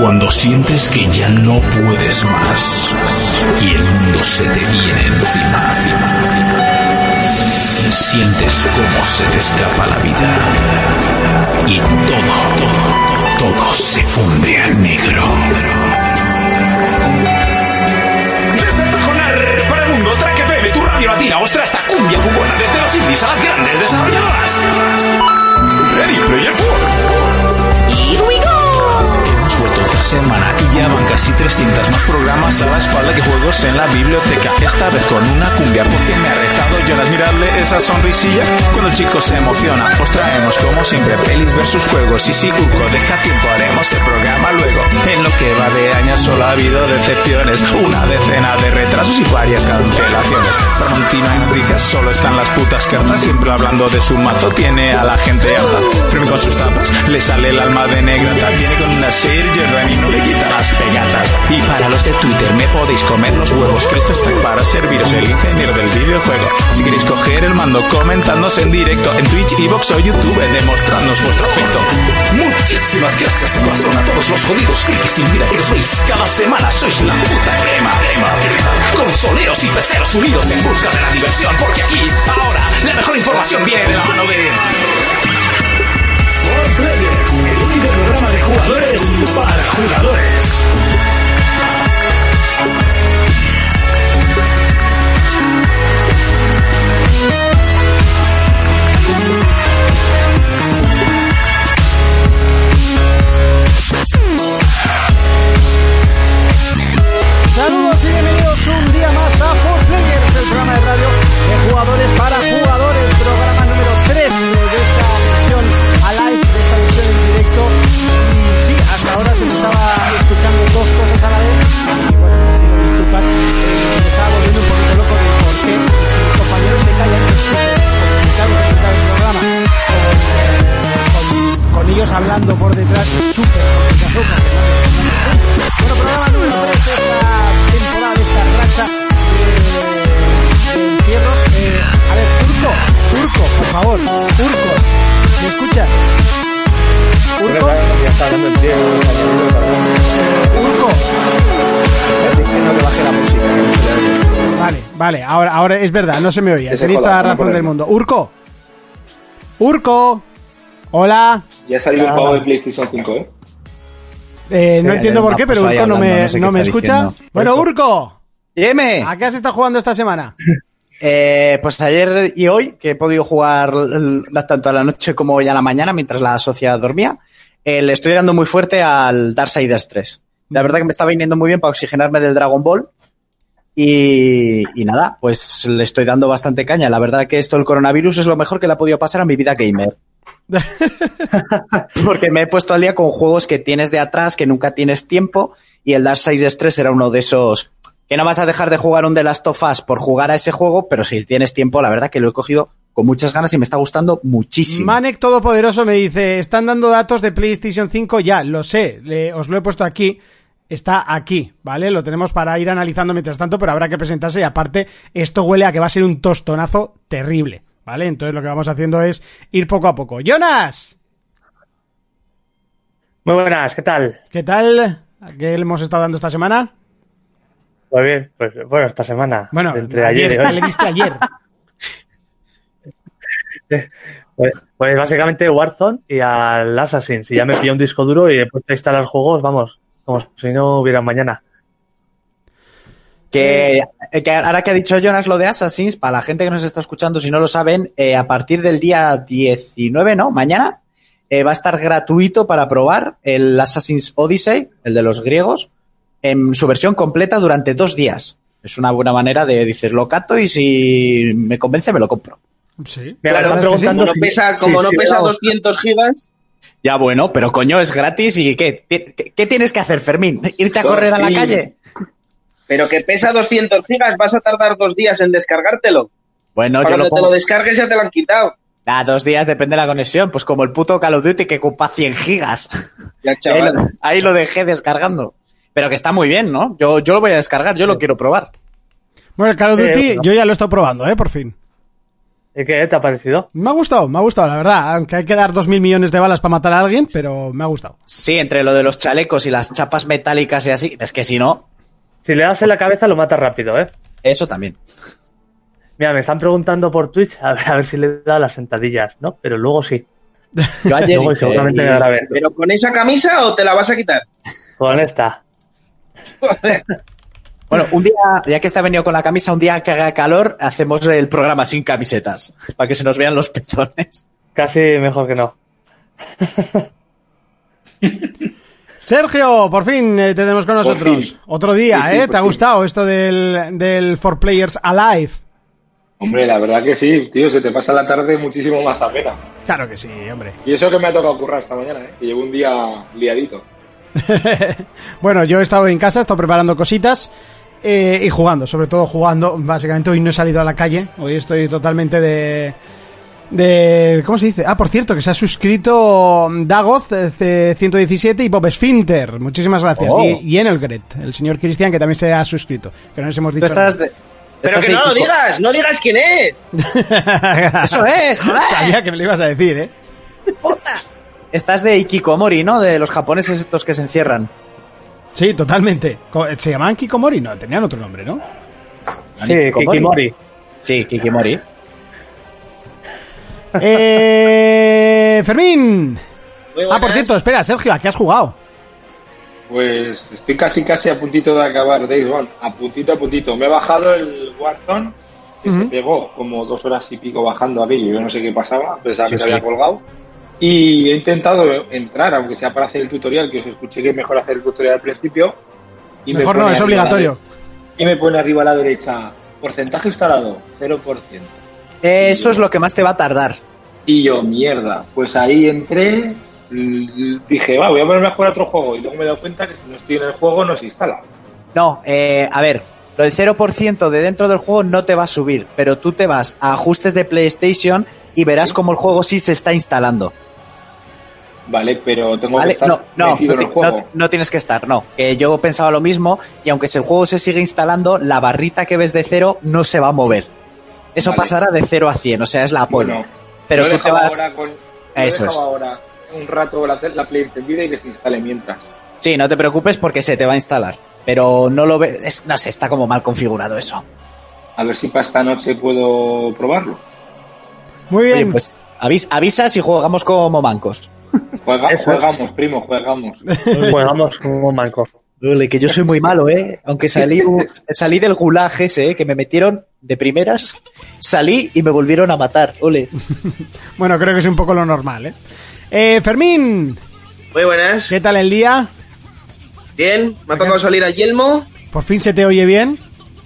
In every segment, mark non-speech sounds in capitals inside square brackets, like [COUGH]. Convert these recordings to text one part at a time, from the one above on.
Cuando sientes que ya no puedes más y el mundo se te viene encima. Sientes cómo se te escapa la vida y todo, todo, todo se funde a negro. Desde para el mundo, Track FM, tu radio latina, ostra esta cumbia jugona, desde los indies a las grandes desarrolladoras. Ready Player 4. Semana y ya van casi 300 más programas a la espalda que juegos en la biblioteca. Esta vez con una cumbia porque me ha retado Jonas mirarle esa sonrisilla cuando el chico se emociona. Os traemos como siempre pelis versus juegos y si Urco deja tiempo haremos el programa luego. En lo que va de año solo ha habido decepciones, una decena de retrasos y varias cancelaciones. Tramontina en noticias solo están las putas cartas, siempre hablando de su mazo tiene a la gente harta. Firme con sus tapas, le sale el alma de negrata, viene con una serie y no le quita las pegatas. Y para los de Twitter me podéis comer los huevos, esto está para serviros el ingeniero del videojuego. Si queréis coger el mando, comentadnos en directo en Twitch, Evox o YouTube, demostrarnos vuestro afecto. Muchísimas gracias de corazón a todos los jodidos frikis sin vida que os veis cada semana. Sois la puta crema, crema, crema. Consoleros y peceros unidos en busca de la diversión, porque aquí, ahora, la mejor información viene de la mano de... For Players, único programa de jugadores para jugadores. Saludos y bienvenidos un día más a 4Players, el programa de radio de jugadores para jugadores, programa número 3 ahora se me estaba escuchando dos cosas a la vez. Y bueno, pido disculpas, eh, me estaba volviendo un poquito loco de por qué mis compañeros se callan es súper complicado el programa. Con, ellos hablando por detrás, súper complicado. Bueno, programa número 3 de esta temporada, de esta racha de, encierros. Eh, a ver, Turco, Turco, por favor, Turco, ¿me escuchas? Urco. Urco. Que baje la música. Vale, vale, ahora, ahora es verdad, no se me oía. Tenéis toda la razón del mundo. Urco, Urco, hola. Ya ha salido el juego de PlayStation 5, ¿eh? Eh, no Eh, entiendo por qué, pero Urco no me, no sé qué no me escucha. diciendo. Bueno, Urco, ¡Dime! ¿a qué has estado jugando esta semana? Eh, pues ayer y hoy, que he podido jugar tanto a la noche como hoy a la mañana mientras la sociedad dormía, eh, le estoy dando muy fuerte al Darksiders 3. La verdad que me está viniendo muy bien para oxigenarme del Dragon Ball. Y, y nada, pues le estoy dando bastante caña. La verdad que esto del coronavirus es lo mejor que le ha podido pasar a mi vida gamer. [LAUGHS] Porque me he puesto al día con juegos que tienes de atrás, que nunca tienes tiempo, y el Darksiders 3 era uno de esos que no vas a dejar de jugar un The Last of Us por jugar a ese juego, pero si tienes tiempo, la verdad que lo he cogido con muchas ganas y me está gustando muchísimo. Manek Todopoderoso me dice, están dando datos de PlayStation 5, ya, lo sé, le- os lo he puesto aquí, está aquí, ¿vale? Lo tenemos para ir analizando mientras tanto, pero habrá que presentarse y aparte, esto huele a que va a ser un tostonazo terrible, ¿vale? Entonces lo que vamos haciendo es ir poco a poco. ¡Jonas! Muy buenas, ¿qué tal? ¿Qué tal? ¿A ¿Qué hemos estado dando esta semana? Muy bien, pues bueno, esta semana. Bueno, entre ayer, y ¿qué hoy. [LAUGHS] le diste ayer? Pues, pues básicamente Warzone y al Assassin's. Y ya me pillé un disco duro y he puesto a instalar juegos, vamos, como si no hubiera mañana. Que, eh, que ahora que ha dicho Jonas lo de Assassins, para la gente que nos está escuchando, si no lo saben, eh, a partir del día 19, ¿no? Mañana, eh, va a estar gratuito para probar el Assassin's Odyssey, el de los griegos, en su versión completa durante dos días. Es una buena manera de decir, lo cato y si me convence, me lo compro. Sí. Me Claro, están preguntando Como no pesa, sí, como no sí, pesa vamos. 200 gigas, Ya bueno, pero coño, es gratis y ¿qué? ¿Qué, qué tienes que hacer, Fermín? ¿Irte a correr a la calle? pero que pesa 200 gigas, vas a tardar dos días en descargártelo. Bueno, yo lo te lo descargues ya te lo han quitado. Ah, dos días depende de la conexión, pues como el puto Call of Duty que ocupa 100 gigas. Ya, [LAUGHS] Ahí chaval. lo, ahí lo dejé descargando. Pero que está muy bien, ¿no? Yo, yo lo voy a descargar, yo lo quiero probar. Bueno, el Call of Eh, Duty yo ya lo he estado probando, ¿eh? Por fin. Y ¿Y qué te ha parecido? Me ha gustado, me ha gustado, la verdad. Aunque hay que dar dos mil millones de balas para matar a alguien, pero me ha gustado. Sí, entre lo de los chalecos y las chapas metálicas y así, es que si no, Si le das en la cabeza lo matas rápido, ¿eh? eso también. Mira, me están preguntando por Twitch a ver, a ver si le da las sentadillas, ¿no? Pero luego sí. Yo ayer Luego hice- seguramente me dará a ver. ¿Pero con esa camisa o te la vas a quitar? Con esta. [LAUGHS] Bueno, un día, ya que está venido con la camisa, un día que haga calor, hacemos el programa sin camisetas, para que se nos vean los pezones. Casi mejor que no. [LAUGHS] Sergio, por fin eh, te tenemos con nosotros. Otro día, Sí, sí, ¿eh? ¿Te ha gustado esto del, del For Players Alive? Hombre, la verdad que sí, tío, se te pasa la tarde muchísimo más amena. Claro que sí, hombre. Y eso que me ha tocado currar esta mañana, ¿eh? Que llevo un día liadito. [LAUGHS] Bueno, yo he estado en casa, he estado preparando cositas eh, y jugando, sobre todo jugando. Básicamente hoy no he salido a la calle, hoy estoy totalmente de... de ¿Cómo se dice? Ah, por cierto, que se ha suscrito Dagoz eh, 117 y Bob Sfinter. Muchísimas gracias. Oh. Y, y Enelgret, el señor Cristian, que también se ha suscrito. Que no les hemos Tú dicho estás de... Pero estás que no lo digas, no digas quién es. [LAUGHS] Eso es, joder. Sabía que me lo ibas a decir, ¿eh? Estás de Ikikomori, ¿no? De los japoneses estos que se encierran. Sí, totalmente. Co- ¿Se llamaban Kikomori? No, tenían otro nombre, ¿no? Sí, Kikimori. Sí, Kikimori. [LAUGHS] Eh, Fermín. Ah, por cierto, espera, Sergio, ¿a qué has jugado? Pues estoy casi casi a puntito de acabar Days One. A puntito a puntito. Me he bajado el Warzone, que se pegó como dos horas y pico bajando aquello. Yo no sé qué pasaba, pensaba Sí, que se sí. había colgado. Y he intentado entrar, aunque sea para hacer el tutorial, que os escuché que es mejor hacer el tutorial al principio. Y me Mejor no, es obligatorio. de- Y me pone arriba a la derecha, porcentaje instalado, 0%. Eso es lo que más te va a tardar. Y yo, mierda, pues ahí entré, dije, va, voy a ponerme a jugar a otro juego. Y luego me he dado cuenta que si no estoy en el juego no se instala. No, eh, a ver, lo del 0% de dentro del juego no te va a subir, pero tú te vas a ajustes de PlayStation y verás cómo el juego sí se está instalando. Vale, pero tengo que estar No, no, metido no, en el juego. no- no tienes que estar, no. Que yo pensaba lo mismo y aunque si el juego se sigue instalando, la barrita que ves de cero no se va a mover. Eso Vale. pasará de 0 a 100, o sea, es la apoyo. Bueno, pero tú te vas... ahora con, Eso es. ahora un rato la, la Play encendida y que se instale mientras. Sí, no te preocupes porque se te va a instalar. Pero no lo ves, no sé, está como mal configurado eso. A ver si para esta noche puedo probarlo. Muy bien. Oye, pues avis- avisa si jugamos como mancos. Juega- juegamos, primo, juegamos. Jugamos [LAUGHS] como manco. Ole, que yo soy muy malo, ¿eh? Aunque salí, [LAUGHS] salí del gulag ese, ¿eh? Que me metieron de primeras. Salí y me volvieron a matar. Ole. [LAUGHS] Bueno, creo que es un poco lo normal, ¿eh? Eh, Fermín, Muy buenas. ¿qué tal el día? Bien, me ha tocado salir al Yelmo. ¿Por fin se te oye bien?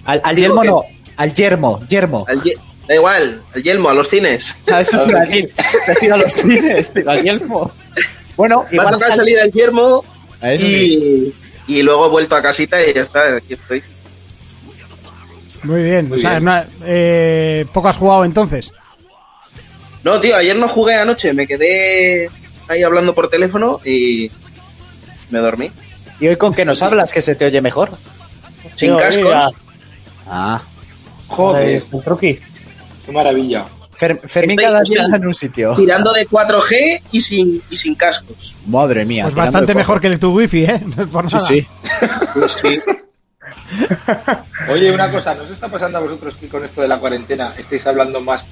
Al, al que- no, al yermo, yermo. Al Ye- da igual, al Yelmo, a los cines. A ver si te iba a decir, [LAUGHS] te has ido a los cines, digo, al yermo. Bueno, Me ha igual tocado sal- salir al A eso sí. y, y luego he vuelto a casita y ya está, aquí estoy. Muy bien. Muy o sea, bien. no- eh, poco has jugado entonces. No, tío, ayer no jugué anoche, me quedé ahí hablando por teléfono y me dormí. ¿Y hoy con qué nos hablas? Que se te oye mejor. Sin cascos. Ah. Joder, El truqui. Qué maravilla. Fer- Fermín Estoy- cada estoy día en un sitio. Tirando de 4G y sin, y sin cascos. Madre mía. Pues bastante mejor que el tu wifi, ¿eh? No es [LAUGHS] por Sí, nada. sí. Pues sí. [LAUGHS] Oye, una cosa, ¿no os está pasando a vosotros que con esto de la cuarentena estáis hablando más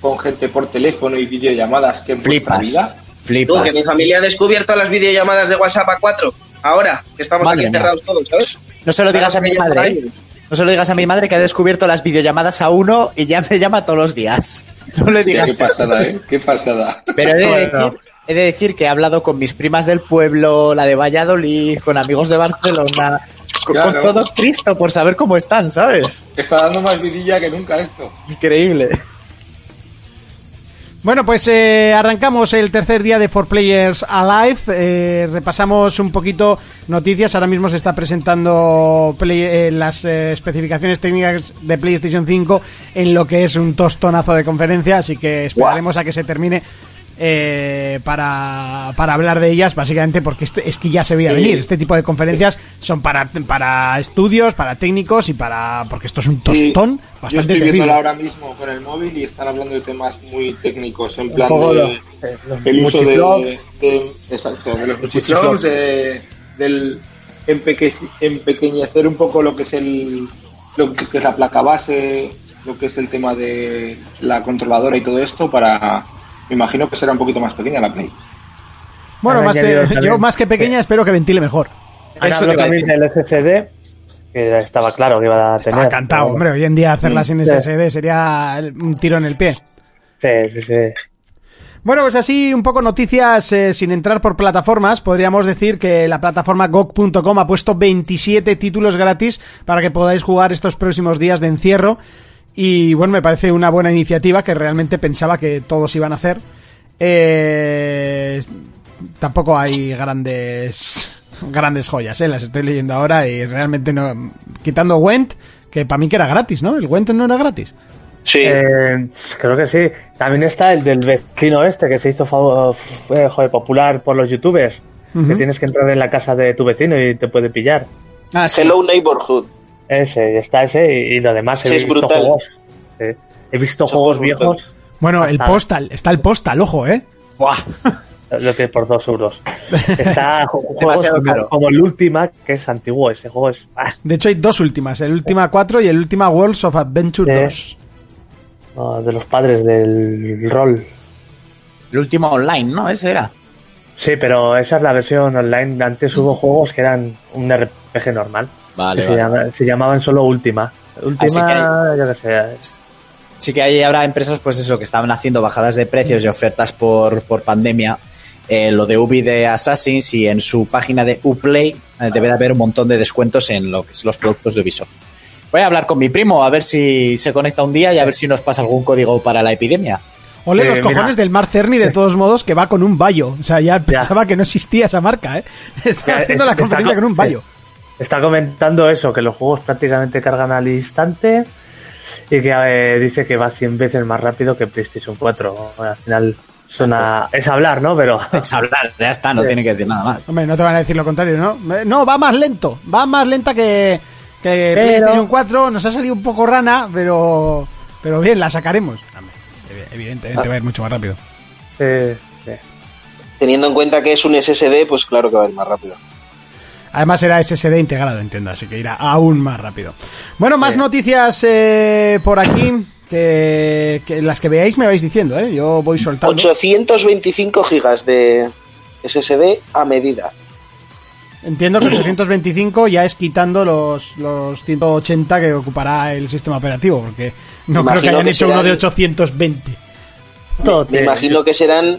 con gente por teléfono y videollamadas que en vuestra Flipas. vida? Tú, Flipas. que mi familia ha descubierto las videollamadas de WhatsApp a 4. Ahora, que estamos Madre aquí encerrados todos, ¿sabes? No se lo digas a mi madre. ¿eh? No se lo digas a mi madre que ha descubierto las videollamadas a uno y ya me llama todos los días. [LAUGHS] No le Hostia, digas. qué pasada, ¿eh? Qué pasada. Pero he de, decir, he de decir que he hablado con mis primas del pueblo, la de Valladolid, con amigos de Barcelona, con, Claro. con todo Cristo por saber cómo están, ¿sabes? Está dando más vidilla que nunca esto. Increíble. Bueno, pues eh, arrancamos el tercer día de 4Players Alive. Eh, repasamos un poquito noticias. Ahora mismo se está presentando Play- eh, las eh, especificaciones técnicas de PlayStation 5 en lo que es un tostonazo de conferencia. Así que esperaremos a que se termine eh, para, para hablar de ellas, básicamente porque este- es que ya se veía Sí. venir. Este tipo de conferencias son para, para estudios, para técnicos y para. porque esto es un tostón Yo bastante estoy terrible. viéndola ahora mismo con el móvil y están hablando de temas muy técnicos, en plan de, lo- eh, los el uso de, de- exacto, de los Los de, del empeque- empequeñecer un poco lo que es el lo que es la placa base, lo que es el tema de la controladora y todo esto para me imagino que será un poquito más pequeña la Play. Bueno, más que, yo más que pequeña, espero que ventile mejor. Eso a también del SSD, que estaba claro que iba a tener. Estaba cantado, pero- hombre. Hoy en día hacerlas sin Sí. SSD sería el- un tiro en el pie. Sí, sí, sí. Bueno, pues así un poco noticias eh, sin entrar por plataformas. Podríamos decir que la plataforma GOG.com ha puesto 27 títulos gratis para que podáis jugar estos próximos días de encierro. Y bueno, me parece una buena iniciativa que realmente pensaba que todos iban a hacer. Eh, tampoco hay grandes grandes joyas, ¿eh? las estoy leyendo ahora y realmente no. Quitando Went, que para mí que era gratis, ¿no? El Went no era gratis. Sí. Eh, creo que sí. También está el del vecino este que se hizo joder, popular por los youtubers. Que tienes que entrar en la casa de tu vecino y te puede pillar. Ah, sí. Hello Neighborhood. Ese, está ese y, y lo demás Sí, he es visto brutal. juegos. He visto Son juegos viejos. Bueno, el postal, está el postal, ojo, ¿eh? Buah. [LAUGHS] Lo tienes por dos euros. [LAUGHS] Está ju- juegos como, caro. como el Ultima, que es antiguo. Ese juego es. ah, De hecho, hay dos últimas, el última 4 y el última Worlds of Adventure Eh. 2. no, de los padres del rol. El último online, ¿no? Ese era. Sí, pero esa es la versión online. Antes hubo juegos que eran un RPG normal. Vale, que se, llama- se llamaban solo yo qué sé. Sí que hay ahora empresas, pues eso, que estaban haciendo bajadas de precios y ofertas por, por pandemia. Eh, lo de Ubi de Assassins y en su página de Uplay eh, debe de haber un montón de descuentos en lo que es los productos de Ubisoft. Voy a hablar con mi primo a ver si se conecta un día y a ver si nos pasa algún código para la epidemia. Ole Eh, los mira. cojones del Mar Cerny, de todos modos, que va con un Bayo. O sea, ya pensaba que no existía esa marca, ¿eh? [LAUGHS] Está Ya, haciendo es- la está conferencia co- con un sí. Está comentando eso, que los juegos prácticamente cargan al instante y que eh, dice que va 100 veces más rápido que PlayStation 4. Bueno, al final suena, es hablar, ¿no? Pero [LAUGHS] Es hablar, ya está, no Sí. tiene que decir nada más. Hombre, no te van a decir lo contrario, ¿no? Eh, No, va más lento. Va más lenta que, que Pero- PlayStation 4. Nos ha salido un poco rana, pero, pero bien, la sacaremos. Hombre, evidentemente va a ir mucho más rápido. sí, sí. Teniendo en cuenta que es un SSD, pues claro que va a ir más rápido. Además era SSD integrado, entiendo, así que irá aún más rápido. Bueno, más noticias eh, por aquí, que, que las que veáis me vais diciendo, ¿eh? Yo voy soltando. 825 gigas de SSD a medida. Entiendo que 825 ya es quitando los, los 180 que ocupará el sistema operativo, porque no creo que hayan que hecho uno de 820. Todo Me te- imagino que serán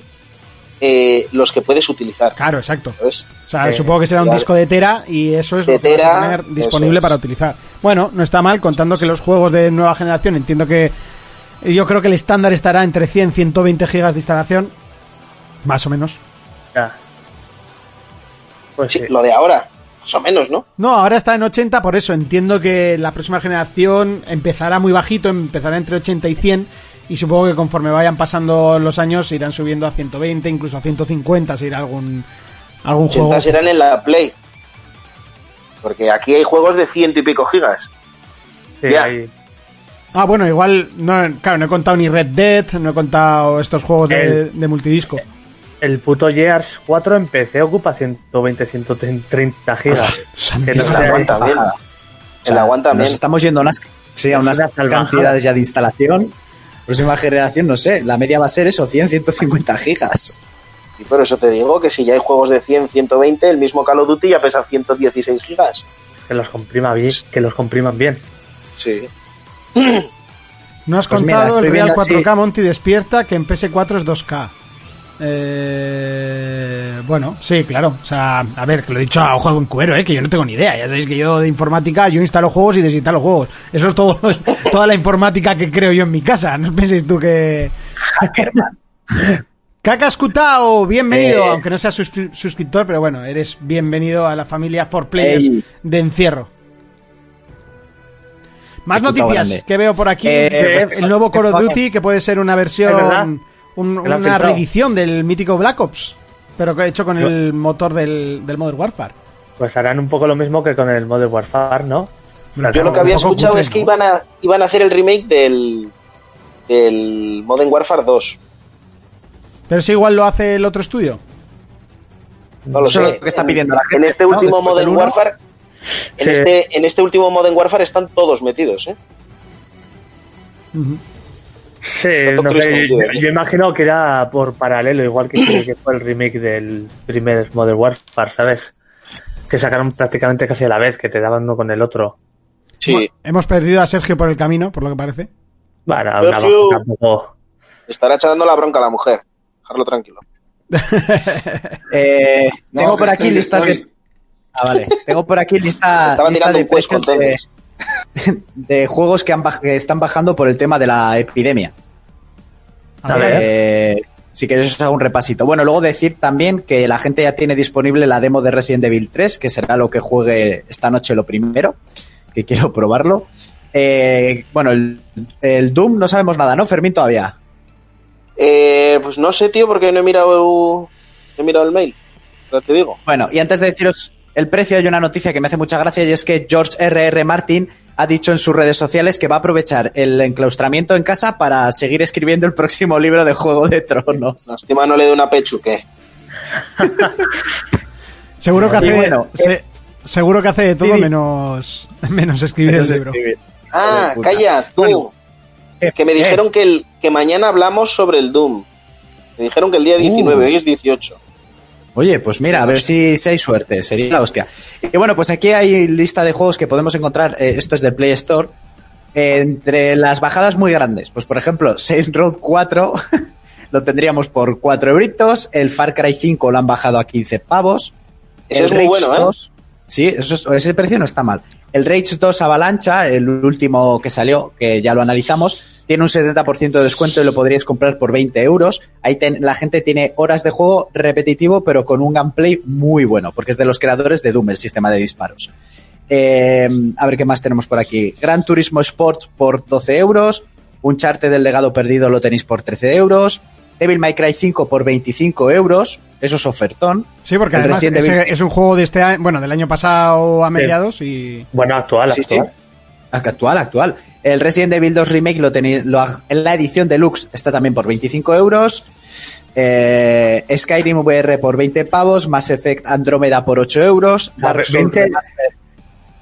eh, los que puedes utilizar. Claro, exacto. ¿sabes? O sea, Eh, supongo que será un claro. disco de Tera y eso es De lo que vas a tera, tener disponible para utilizar. Bueno, no está mal, contando que los juegos de nueva generación, entiendo que yo creo que el estándar estará entre 100 y 120 gigas de instalación, más o menos. ya. Pues Sí, sí. lo de ahora, más o menos, ¿no? No, ahora está en 80, por eso entiendo que la próxima generación empezará muy bajito, empezará entre 80 y 100 y supongo que conforme vayan pasando los años irán subiendo a 120, incluso a 150 si irá algún algún 80 juego. serán en la Play. Porque aquí hay juegos de ciento y pico gigas. Sí, Ya. Ah, bueno, igual no, claro, no he contado ni Red Dead, no he contado estos juegos de, El- de multidisco. el puto Gears 4 en PC ocupa 120, 130 gigas. [LAUGHS] Que no sea- aguanta bien. O sea, El aguanta Nos bien. estamos yendo a unas, sí, a unas cantidades ya de instalación. Próxima generación, no sé, la media va a ser eso, 100, 150 gigas. Y por eso te digo que si ya hay juegos de 100, 120, el mismo Call of Duty ya pesa 116 gigas. Que los comprima bien, que los compriman bien. Sí. [CLEARS THROAT] No has Pues contado mira, el Real viendo así- 4K Monty despierta que en PS4 es 2K. Eh, bueno, sí, claro. O sea, a ver, que lo he dicho a ojo en cubero, ¿eh? que yo no tengo ni idea. Ya sabéis que yo de informática, yo instalo juegos y desinstalo juegos. Eso es todo, [LAUGHS] toda la informática que creo yo en mi casa. No penséis tú que... [LAUGHS] Cacas Cutao, bienvenido, Eh. aunque no seas suscri- suscriptor, pero bueno, eres bienvenido a la familia 4Players Ey. de encierro. Más noticias grande. que veo por aquí. Eh, Eh, pues, el nuevo Call of Duty, que puede ser una versión un- una filtrado. reedición del mítico Black Ops, pero que he hecho con el motor del, del Modern Warfare. Pues harán un poco lo mismo que con el Modern Warfare, ¿no? Yo lo que había escuchado cutre, es que ¿no? iban a, iban a hacer el remake del, del Modern Warfare 2. Pero si igual lo hace el otro estudio. No lo Eso es sé. lo que está En- pidiendo En este ¿no? último Después del Modern. Warfare. En, Sí. este, en este último Modern Warfare están todos metidos, ¿eh? Sí, No sé, yo, yo imagino que era por paralelo, igual que, fue el remake del primer Modern Warfare, ¿sabes? Que sacaron prácticamente casi a la vez, que te daban uno con el otro. Sí. Bueno, hemos perdido a Sergio por el camino, por lo que parece. Bueno, una tampoco. Estará echando la bronca a la mujer. Dejarlo tranquilo. [LAUGHS] Eh, No, tengo por aquí estoy- listas estoy- de. Ah, vale. Tengo por aquí lista, Estaba lista tirando de precios de. [LAUGHS] de juegos que, han baj- que están bajando por el tema de la epidemia. A ver. ver. Eh, si queréis os hago un repasito. Bueno, luego decir también que la gente ya tiene disponible la demo de Resident Evil 3, que será lo que juegue esta noche lo primero, que quiero probarlo. Eh, bueno, el, el Doom no sabemos nada, ¿no, Fermín, todavía? Eh, pues no sé, tío, porque no he mirado, no he mirado el mail. Pero te digo. Bueno, y antes de deciros el precio, hay una noticia que me hace mucha gracia y es que George R.R. Martin ha dicho en sus redes sociales que va a aprovechar el enclaustramiento en casa para seguir escribiendo el próximo libro de Juego de Tronos. Lástima no le dé una pechuque. [LAUGHS] Seguro que hace, bueno, se- seguro que hace de todo menos, [LAUGHS] menos escribir el libro. Ah, calla, tú. Bueno, eh, que me eh, dijeron que, el, que mañana hablamos sobre el Doom. Me dijeron que el día 19, Uh. hoy es 18. Oye, pues mira, a ver si, si hay suerte, sería la hostia. Y bueno, pues aquí hay lista de juegos que podemos encontrar, eh, esto es de Play Store, eh, entre las bajadas muy grandes. Pues por ejemplo, [LAUGHS] Saints Road 4 [LAUGHS] lo tendríamos por 4 euritos, el Far Cry 5 lo han bajado a 15 pavos. El es muy bueno, ¿eh? 2, Sí, eso es- ese precio no está mal. El Rage 2 Avalancha, el último que salió, que ya lo analizamos, tiene un 70% de descuento y lo podríais comprar por 20 euros. Ahí ten- la gente tiene horas de juego repetitivo, pero con un gameplay muy bueno, porque es de los creadores de Doom, el sistema de disparos. Eh, a ver qué más tenemos por aquí. Gran Turismo Sport por 12 euros. Un charte del legado perdido lo tenéis por 13 euros. Devil May Cry 5 por 25 euros. Eso es ofertón. Sí, porque El además es un juego de este año, bueno, del año pasado a mediados y Bueno, actual, Sí, sí. actual. Actual, actual. El Resident Evil 2 Remake lo tenéis, lo, la edición deluxe está también por 25 euros. Eh, Skyrim VR por 20 pavos. Mass Effect Andrómeda por 8 euros. Dark Souls 20. Remastered.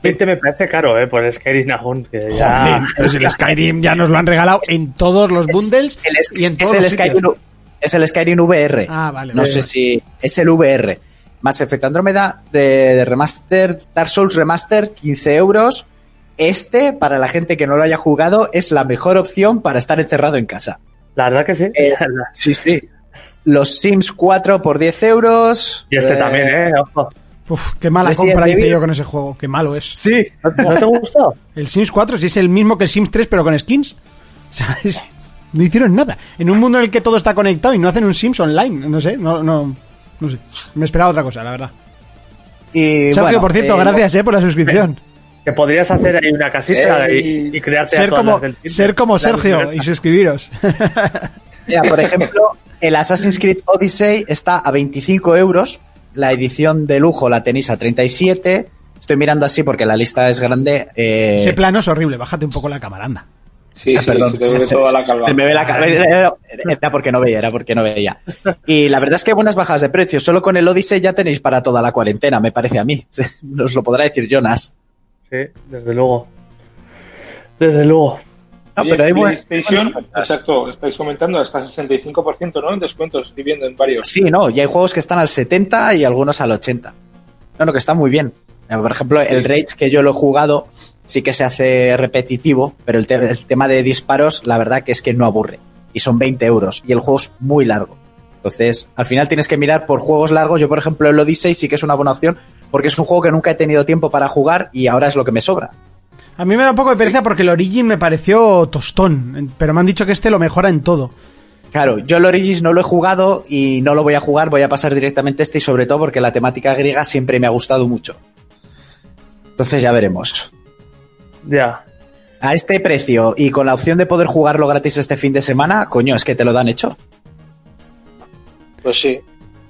20 me parece caro, ¿eh? Por Skyrim aún, que ya... Joder, pero si el Skyrim ya nos lo han regalado en todos los bundles El es, y en es todos el los Skyrim, sitios. es el Skyrim VR. Ah, vale, No vale, sé vale. si es el VR. Mass Effect Andrómeda de, de Remaster, Dark Souls Remaster, 15 euros. Este, para la gente que no lo haya jugado, es la mejor opción para estar encerrado en casa. La verdad que sí. Eh, sí, sí. Los Sims 4 por 10 euros. y este Eh, también, ¿eh? Ojo. Uf, qué mala Resident compra hice yo con ese juego, qué malo es. Sí. ¿No te gustó? El Sims 4 si es el mismo que el Sims 3 pero con skins. O sea, es- no hicieron nada. En un mundo en el que todo está conectado y no hacen un Sims online, no sé, no, no, no sé. Me esperaba otra cosa, la verdad. Y, Sergio, bueno, por cierto, eh, gracias eh, por la suscripción. Que podrías hacer ahí una casita Ey. y, y crearte a Ser todas como, las del Tinder. ser como Sergio y suscribiros. Mira, por [LAUGHS] ejemplo, el Assassin's Creed Odyssey está a 25 euros. La edición de lujo la tenéis a 37. Estoy mirando así porque la lista es grande. eh, Ese plano es horrible, bájate un poco la cámara, anda. Sí, Ah, sí, perdón, se te ve se, toda la se- calva. se me ve la cara. Era, porque no veía, era porque no veía. Y la verdad es que buenas bajas de precios. Solo con el Odyssey ya tenéis para toda la cuarentena, me parece a mí. [LAUGHS] Nos lo podrá decir Jonas. Sí, desde luego. Desde luego. No, pero hay buen- PlayStation, buenas ofertas. exacto, estáis comentando hasta 65%, ¿no? En descuentos, estoy viendo en varios. Sí, no, y hay juegos que están al 70 y algunos al 80. No, no, que está muy bien. Eh, Por ejemplo, el Rage que yo lo he jugado sí que se hace repetitivo, pero el, te- el tema de disparos, la verdad que es que no aburre. Y son 20 euros y el juego es muy largo. Entonces, al final tienes que mirar por juegos largos. Yo, por ejemplo, el Odyssey sí que es una buena opción porque es un juego que nunca he tenido tiempo para jugar y ahora es lo que me sobra. A mí me da un poco de pereza porque el Origin me pareció tostón, pero me han dicho que este lo mejora en todo. Claro, yo el Origins no lo he jugado y no lo voy a jugar, voy a pasar directamente este y sobre todo porque la temática griega siempre me ha gustado mucho. Entonces ya veremos. Ya. A este precio y con la opción de poder jugarlo gratis este fin de semana, coño, es que te lo dan hecho. Pues sí.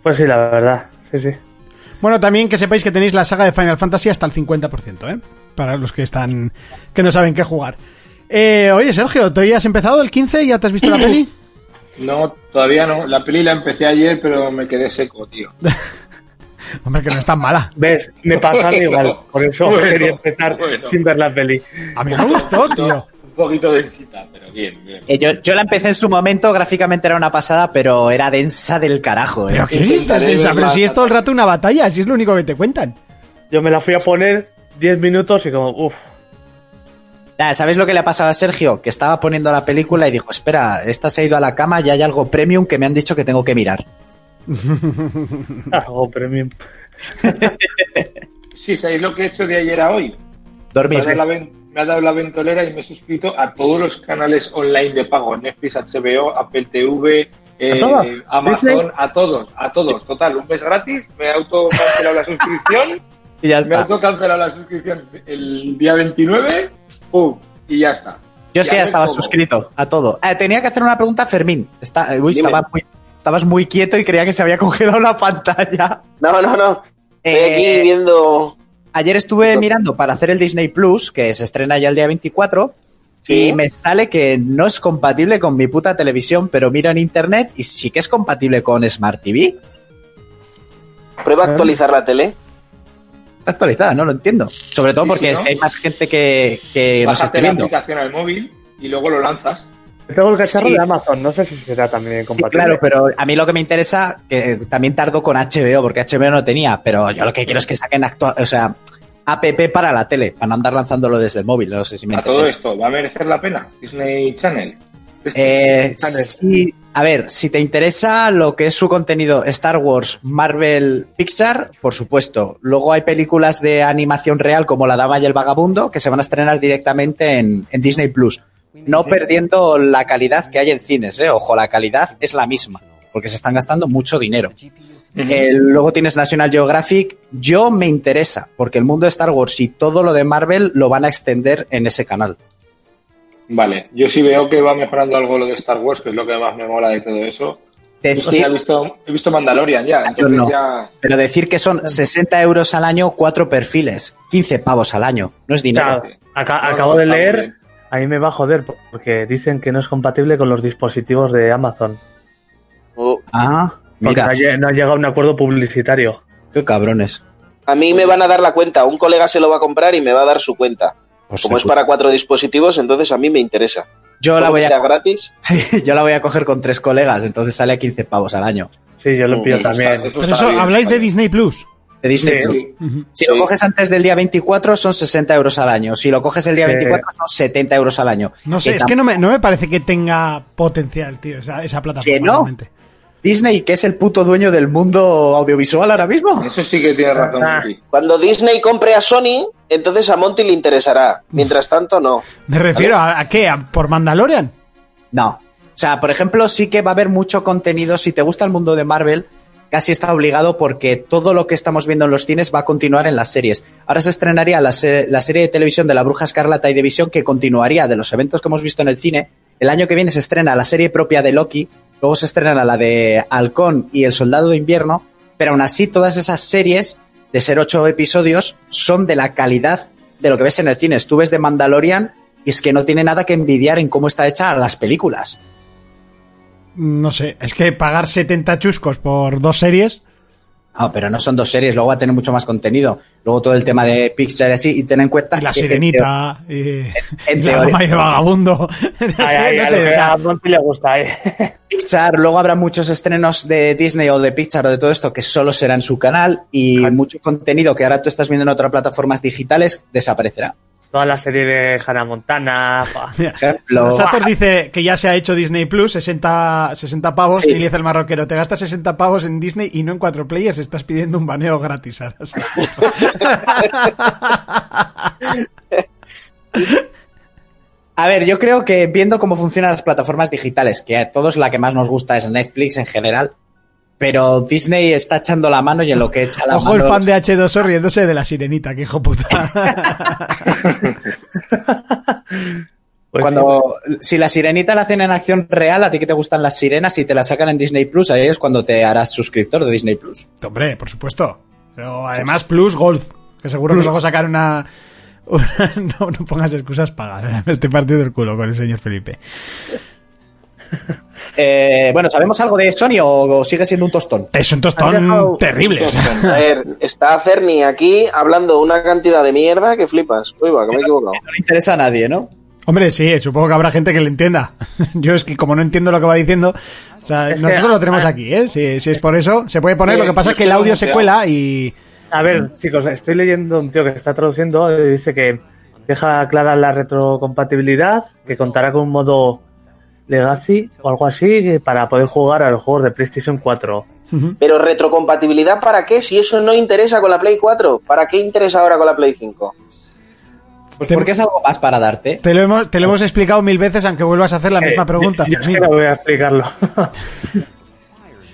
Pues sí, la verdad. Sí, sí. Bueno, también que sepáis que tenéis la saga de Final Fantasy hasta el 50%, ¿eh? Para los que están. que no saben qué jugar. Eh, oye, Sergio, ¿tú ya has empezado el 15? ¿Ya te has visto la peli? [LAUGHS] No, todavía no. La peli la empecé ayer, pero me quedé seco, tío. [LAUGHS] Hombre, que no es tan mala. ¿Ves? Me pasa igual. [LAUGHS] Por eso Bueno, quería empezar bueno. sin ver la peli. A mí me gustó, tío. Un poquito densita, pero bien, bien. Eh, yo, yo la empecé en su momento, gráficamente era una pasada, pero era densa del carajo. ¿eh? ¿Pero qué dices, densa? Pero si es todo el rato una batalla, si es lo único que te cuentan. Yo me la fui a poner 10 minutos y como, uff. Nada, ¿Sabéis lo que le ha pasado a Sergio? Que estaba poniendo la película y dijo, espera, esta se ha ido a la cama y hay algo premium que me han dicho que tengo que mirar. [LAUGHS] Algo premium. Sí, ¿sabéis lo que he hecho de ayer a hoy? Dormir. la, ven- me ha dado la ventolera y me he suscrito a todos los canales online de pago. Netflix, HBO, Apple TV, eh. Amazon, ¿Disney? a todos, a todos. Total, un mes gratis, me he autocancelado la suscripción, [LAUGHS] Y ya me he está. autocancelado la suscripción el día 29, ¡pum! Y ya está. Yo es Y que ya estaba cómo. suscrito a todo. Eh, tenía que hacer una pregunta a Fermín. Está, eh, uy, estaba muy- estabas muy quieto y creía que se había [LAUGHS] congelado la pantalla. No, no, no. Estoy Eh, aquí viendo. Ayer estuve mirando para hacer el Disney Plus, que se estrena ya el día 24, Sí. y me sale que no es compatible con mi puta televisión, pero miro en internet y sí que es compatible con Smart TV. Prueba a actualizar la tele. Está actualizada, no lo entiendo. Sobre todo porque hay más gente que, que nos esté la viendo. aplicación al móvil y luego lo lanzas. Tengo el cacharro Sí. de Amazon, no sé si será también Sí, compatible. claro, pero a mí lo que me interesa, que también tardo con HBO, porque HBO no tenía, pero yo lo que quiero es que saquen actua- o sea, app para la tele, para no andar lanzándolo desde el móvil, no sé si me A todo esto, ¿va a merecer la pena? Disney Channel. Eh, sí, a ver, si te interesa lo que es su contenido Star Wars, Marvel, Pixar, por supuesto. Luego hay películas de animación real como La Dama y el Vagabundo que se van a estrenar directamente en, en Disney Plus. No perdiendo la calidad que hay en cines, ¿eh? Ojo, la calidad es la misma, porque se están gastando mucho dinero. Eh, luego tienes National Geographic. Yo me interesa, porque el mundo de Star Wars y todo lo de Marvel lo van a extender en ese canal. Vale, yo sí veo que va mejorando algo lo de Star Wars, que es lo que más me mola de todo eso. Decir- he visto, he visto Mandalorian ya, entonces no. ya... Pero decir que son 60 euros al año, cuatro perfiles, 15 pavos al año, no es dinero. Claro, aca- No, no, acabo de leer. A mí me va a joder porque dicen que no es compatible con los dispositivos de Amazon. Oh, Ah, Porque no ha, mira, no ha llegado un acuerdo publicitario. qué cabrones. A mí me van a dar la cuenta. Un colega se lo va a comprar y me va a dar su cuenta. Pues Como es para cuatro dispositivos, entonces a mí me interesa. yo la voy a gratis. [LAUGHS] yo la voy a coger con tres colegas, entonces sale a 15 pavos al año. Sí, yo lo Mm, pillo también. está- Pero está eso, bien, habláis de. Disney Plus. De Disney Sí. Plus. Sí. Ujú. Si lo Sí. coges antes del día 24 son 60 euros al año. Si lo coges el día Sí. 24 son 70 euros al año. No sé, Que es que no me, no me parece que tenga potencial, tío, esa, esa plataforma. ¿Que no? realmente. Disney, que es el puto dueño del mundo audiovisual ahora mismo. Eso sí que tiene razón, Ah. Monty. Cuando Disney compre a Sony, entonces a Monty le interesará. Mientras tanto, no. Me refiero a, a qué, ¿A- por Mandalorian. No. O sea, por ejemplo, sí que va a haber mucho contenido. Si te gusta el mundo de Marvel, casi está obligado porque todo lo que estamos viendo en los cines va a continuar en las series. Ahora se estrenaría la, la serie de televisión de la Bruja Escarlata y de Visión que continuaría de los eventos que hemos visto en el cine. El año que viene se estrena la serie propia de Loki, luego se estrena la de Halcón y El Soldado de Invierno, pero aún así todas esas series de ser ocho episodios son de la calidad de lo que ves en el cine. Tú ves de Mandalorian y es que no tiene nada que envidiar en cómo está hecha las películas. No sé, es que pagar 70 chuscos por dos series. No, pero no son dos series, luego va a tener mucho más contenido. Luego todo el tema de Pixar y así, y ten en cuenta Y la que- sirenita, y, en y la teoría- dama y el vagabundo. [LAUGHS] A Monty le gusta, ¿eh? [LAUGHS] Pixar, luego habrá muchos estrenos de Disney o de Pixar o de todo esto que solo será en su canal y mucho contenido que ahora tú estás viendo en otras plataformas digitales desaparecerá. Toda la serie de Hannah Montana. [LAUGHS] Sator dice que ya se ha hecho Disney Plus, 60, 60 pavos, Sí. y le dice el marroquero, te gastas 60 pavos en Disney y no en cuatro players, estás pidiendo un baneo gratis. [LAUGHS] A ver, yo creo que viendo cómo funcionan las plataformas digitales, que a todos la que más nos gusta es Netflix en general, pero Disney está echando la mano y en lo que echa la Ojo el mano... fan de H2O riéndose de la sirenita, que hijo puta. [LAUGHS] Pues cuando, si la sirenita la hacen en acción real, a ti que te gustan las sirenas y te la sacan en Disney Plus, ahí es cuando te harás suscriptor de Disney Plus. Hombre, por supuesto. Pero además Plus Gold, que seguro que luego sacar una... una- [LAUGHS] no, no pongas excusas pagas. [LAUGHS] Me estoy partiendo el culo con el señor Felipe. [LAUGHS] Eh, bueno, ¿sabemos algo de Sony o, o sigue siendo un tostón? Es un tostón terrible. o sea. [LAUGHS] A ver, está Cerny aquí hablando una cantidad de mierda que flipas. Uy, va, que me he equivocado. No le interesa a nadie, ¿no? Hombre, sí, supongo que habrá gente que le entienda. [LAUGHS] Yo es que como no entiendo lo que va diciendo, o sea, Es que- nosotros lo tenemos ah, aquí, ¿eh? Si, si es por eso, se puede poner. Sí, Lo que pasa es que el audio se cuela y... A ver, chicos, estoy leyendo un tío que está traduciendo y dice que deja clara la retrocompatibilidad, que contará con un modo Legacy o algo así para poder jugar a los juegos de PlayStation 4. Pero retrocompatibilidad para qué? Si eso no interesa con la Play 4, ¿para qué interesa ahora con la Play 5? Pues porque es algo más para darte. Te lo hemos, te lo hemos explicado mil veces, aunque vuelvas a hacer la Sí, misma pregunta. Yo, yo es que Fermín. no voy a explicarlo. [LAUGHS]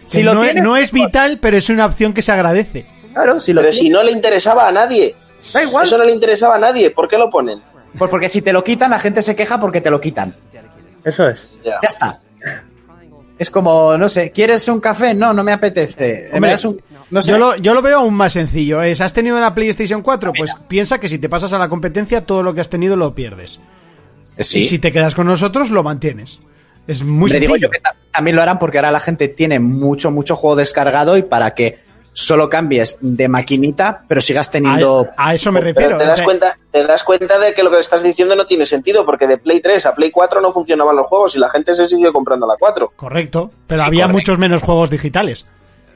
Si lo no, es- tienes, no es vital, pero es una opción que se agradece. Claro, si lo Pero si no le interesaba a nadie. Da igual. Eso no le interesaba a nadie. ¿Por qué lo ponen? Pues porque si te lo quitan, la gente se queja porque te lo quitan. Eso es. Ya. Ya está. Es como, no sé, ¿quieres un café? No, no me apetece. Hombre, ¿Me das un- No sé. Yo lo, yo lo veo aún más sencillo. Es, ¿Has tenido una PlayStation 4? Pues piensa que si te pasas a la competencia, todo lo que has tenido lo pierdes. Sí. Y si te quedas con nosotros, lo mantienes. Es muy digo sencillo. yo que ta- también lo harán porque ahora la gente tiene mucho, mucho juego descargado y para que solo cambies de maquinita, pero sigas teniendo... A, a eso me Pero refiero. te das, Te- cuenta, te das cuenta de que lo que estás diciendo no tiene sentido, porque de Play 3 a Play 4 no funcionaban los juegos y la gente se siguió comprando la 4. Correcto. Pero Sí, había correcto. muchos menos juegos digitales.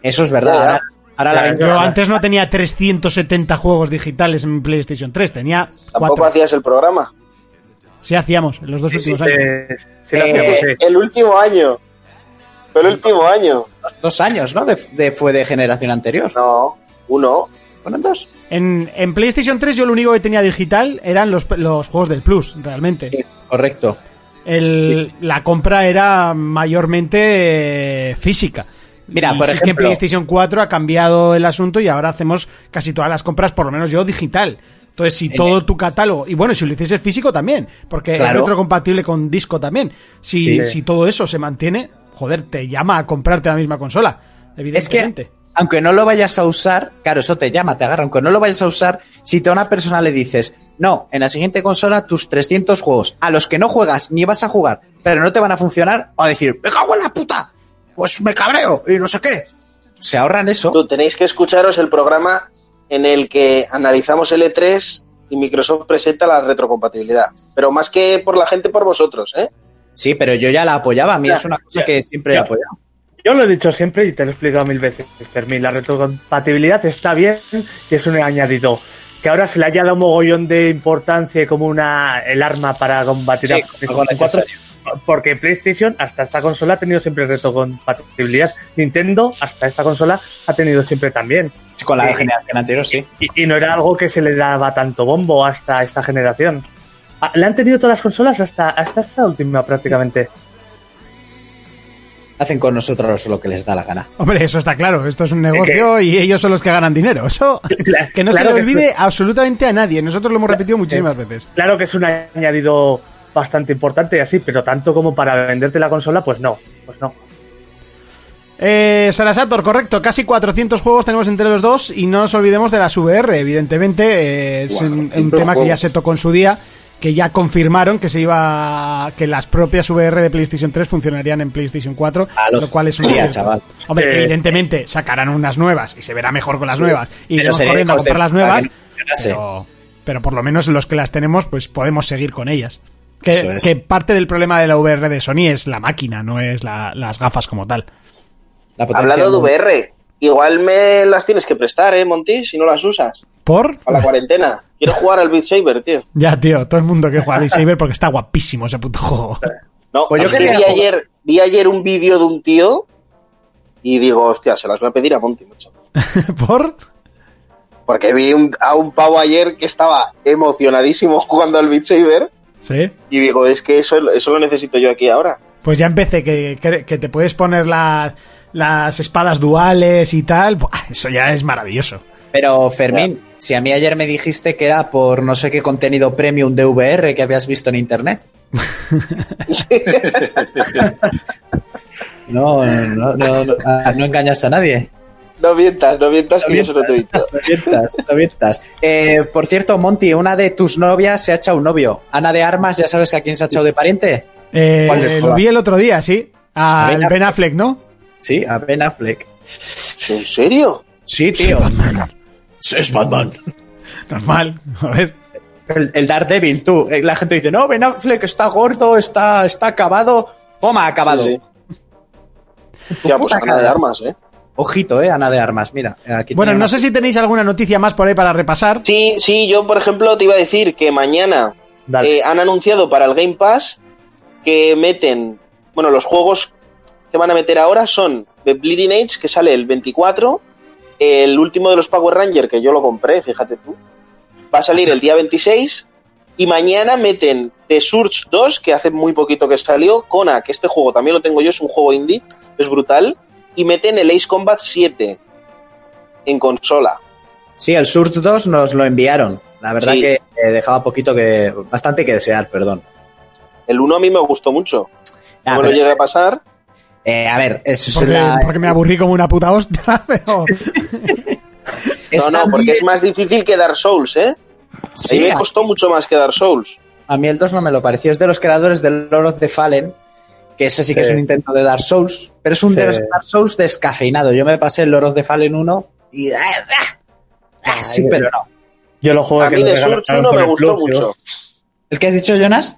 Eso es verdad. Ahora, la Yo antes no tenía 370 juegos digitales en PlayStation 3. Tenía Tampoco 4. hacías el programa. Sí hacíamos en los dos Sí, últimos sí, años. sí lo Eh. El último año. Fue el último año. Dos años, ¿no? De, de- fue de generación anterior. No, uno. ¿Fueron dos? En, en PlayStation 3 yo lo único que tenía digital eran los, los juegos del Plus, realmente. Correcto. El- La compra era mayormente eh, física. Mira, Y por sí es que en ejemplo- PlayStation 4 ha cambiado el asunto y ahora hacemos casi todas las compras, por lo menos yo, digital. Entonces, si todo tu catálogo, y bueno, si lo hicieses físico también, porque Claro. es retrocompatible con disco también. Si, Sí. si todo eso se mantiene, joder, te llama a comprarte la misma consola. Es Evidentemente. que, aunque no lo vayas a usar, claro, eso te llama, te agarra. Aunque no lo vayas a usar, si tú a una persona le dices, no, en la siguiente consola tus 300 juegos, a los que no juegas ni vas a jugar, pero no te van a funcionar, o a decir, me cago en la puta, pues me cabreo y no sé qué. Se ahorran eso. Tú tenéis que escucharos el programa en el que analizamos el E3 y Microsoft presenta la retrocompatibilidad. Pero más que por la gente, por vosotros, ¿eh? Sí, pero yo ya la apoyaba. A mí es una cosa que siempre he ya. apoyado. Yo lo he dicho siempre y te lo he explicado mil veces, Fermín. La retrocompatibilidad está bien y es un añadido. Que ahora se le haya dado un mogollón de importancia como una el arma para combatir Sí, a algo PlayStation 4, necesario. Porque PlayStation hasta esta consola ha tenido siempre retrocompatibilidad. Nintendo hasta esta consola ha tenido siempre también. Con la generación anterior, sí. Y, y no era algo que se le daba tanto bombo hasta esta generación. Ah, Le han tenido todas las consolas hasta, hasta esta última prácticamente. Hacen con nosotros lo que les da la gana. Hombre, eso está claro. Esto es un negocio y ellos son los que ganan dinero. Eso Claro, que no se le olvide absolutamente a nadie. Nosotros lo hemos repetido muchísimas veces. Claro que es un añadido bastante importante y así, pero tanto como para venderte la consola, pues no. Pues no. Eh, Sarasator, correcto. Casi 400 juegos tenemos entre los dos y no nos olvidemos de las VR, evidentemente. eh, es un, tema que ya se tocó en su día, que ya confirmaron que se iba que las propias VR de PlayStation 3 funcionarían en PlayStation 4, A los lo cual es un día, chaval. Hombre, Eh, evidentemente sacarán unas nuevas y se verá mejor con las Sí, nuevas y iremos corriendo a de comprar las nuevas, pero, pero por lo menos los que las tenemos, pues podemos seguir con ellas. Que, Eso es. que parte del problema de la VR de Sony es la máquina, no es la- las gafas como tal. Hablando de VR, igual me las tienes que prestar, ¿eh, Monty? Si no las usas. ¿Por? A la cuarentena. Quiero jugar al Beat Saber, tío. Ya, tío, todo el mundo que juega a Beat Saber porque está guapísimo ese puto juego. No, Pues yo es que vi jugar. ayer, vi ayer un vídeo de un tío y digo, hostia, se las voy a pedir a Monty, mucho. [LAUGHS] ¿Por? Porque vi un- a un pavo ayer que estaba emocionadísimo jugando al Beat Saber Sí. y digo, es que eso, eso lo necesito yo aquí ahora. Pues ya empecé, que, que, que te puedes poner las, las espadas duales y tal. Buah, eso ya es maravilloso. Pero Fermín, si a mí ayer me dijiste que era por no sé qué contenido premium de VR que habías visto en internet. [LAUGHS] No, no, no, no, ah, no engañas a nadie. No mientas, no mientas que yo se lo he dicho. No mientas, no mientas. Eh, por cierto, Monty, una de tus novias se ha echado un novio. Ana de Armas, ¿ya sabes a quién se ha echado de pariente? Eh, ¿Cuál de lo vi el otro día, sí. Al Ben Ben Affleck, ¿no? Sí, a Ben Affleck. ¿En serio? Sí, tío. Es Batman. Normal. A ver. El, el Daredevil, tú. Eh, La gente dice, no, Ben Affleck está gordo, está, está acabado. Toma, acabado. Sí, sí. Ya, pues Ana de armas, ¿eh? Ojito, eh, Ana de Armas. Mira, aquí Bueno, no una- sé si tenéis alguna noticia más por ahí para repasar. Sí, sí, yo por ejemplo te iba a decir que mañana eh, han anunciado para el Game Pass que meten, bueno, los juegos que van a meter ahora son The Bleeding Age, que sale el 24, el último de los Power Rangers, que yo lo compré, fíjate tú, va a salir el día 26, y mañana meten The Surge 2, que hace muy poquito que salió, Kona, que este juego también lo tengo yo, es un juego indie, es brutal, y meten el Ace Combat 7 en consola. Sí, el Surge 2 nos lo enviaron. La verdad Sí. que eh, dejaba poquito que. Bastante que desear, perdón. El 1 a mí me gustó mucho. Ah, No me lo llegué a pasar. Eh, a ver, eso es Porque, la- porque me aburrí como una puta ostra, [LAUGHS] pero. [LAUGHS] No, no, porque es más difícil que Dark Souls, ¿eh? Sí, a mí me costó mucho más que Dark Souls. A mí el 2 no me lo pareció. Es de los creadores del Lord of the Fallen, que ese sí que Sí. es un intento de Dark Souls, pero es un Sí. Dark Souls descafeinado. Yo me pasé el Lord of the Fallen 1 y... ah, ah, ah, sí, pero no. Yo lo jugué A que mí de Surge 1 con me gustó Plus, mucho. ¿El que has dicho, Jonas?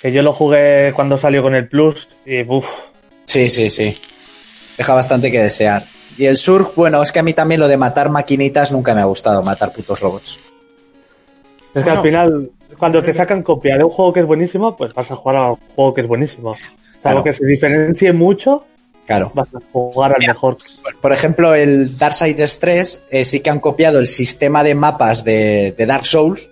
Que yo lo jugué cuando salió con el Plus y uff. Sí, sí, sí. Deja bastante que desear. Y el Surge, bueno, es que a mí también lo de matar maquinitas nunca me ha gustado, matar putos robots. Es que al final, cuando te sacan copia de un juego que es buenísimo, pues vas a jugar a un juego que es buenísimo. Claro. Algo que se diferencie mucho, Claro. vas a jugar al mejor. Por ejemplo, el Darksiders 3 eh, sí que han copiado el sistema de mapas de, de Dark Souls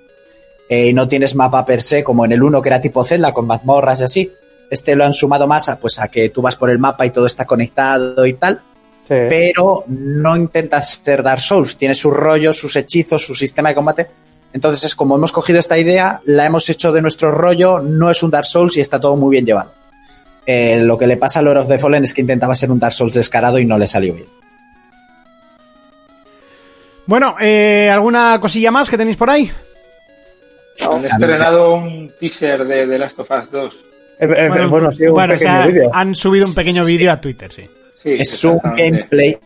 eh, y no tienes mapa per se como en el 1 que era tipo Zelda con mazmorras y así. Este lo han sumado más a, pues, a que tú vas por el mapa y todo está conectado y tal, Sí. pero no intentas ser Dark Souls. Tiene sus rollos, sus hechizos, su sistema de combate. Entonces es como hemos cogido esta idea, la hemos hecho de nuestro rollo, no es un Dark Souls y está todo muy bien llevado. Eh, lo que le pasa a Lord of the Fallen es que intentaba ser un Dark Souls descarado y no le salió bien. Bueno, eh, ¿alguna cosilla más que tenéis por ahí? Han estrenado un teaser de The Last of Us 2. Eh, eh, bueno, sí, un bueno, o sea, han subido un pequeño Sí. vídeo a Twitter, sí. Sí, es un gameplay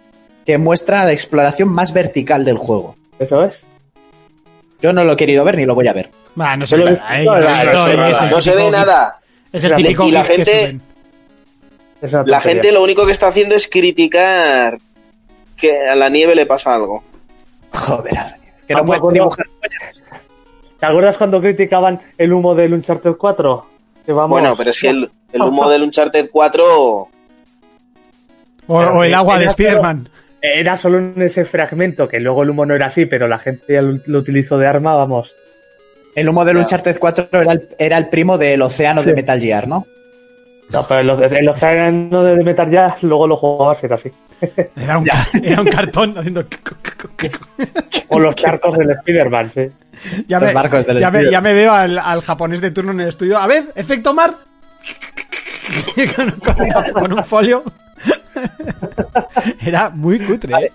que muestra la exploración más vertical del juego. ¿Eso es? Yo no lo he querido ver ni lo voy a ver. No eh, se ve nada. No se ve nada. Es el típico y la gente- La gente lo único que está haciendo es criticar que a la nieve le pasa algo. Joder, que no pueden dibujar. ¿Te acuerdas cuando criticaban el humo del Uncharted 4? Que vamos, Bueno, pero es que el, el humo del Uncharted 4 O, o el agua de Spider-Man. Era solo en ese fragmento, que luego el humo no era así, pero la gente ya lo, lo utilizó de arma, vamos. El humo del. Uncharted 4 era el, era el primo del océano de Metal Gear, ¿no? No, pero el, el océano de Metal ya luego lo jugabas y era así. Era un, era un cartón haciendo. O los charcos del Spider-Man, sí. Ya Los me, barcos del ya me, Spider. ya me veo al, al japonés de turno en el estudio. A ver, efecto mar. [LAUGHS] con, con- con un folio. Era muy cutre. ¿eh?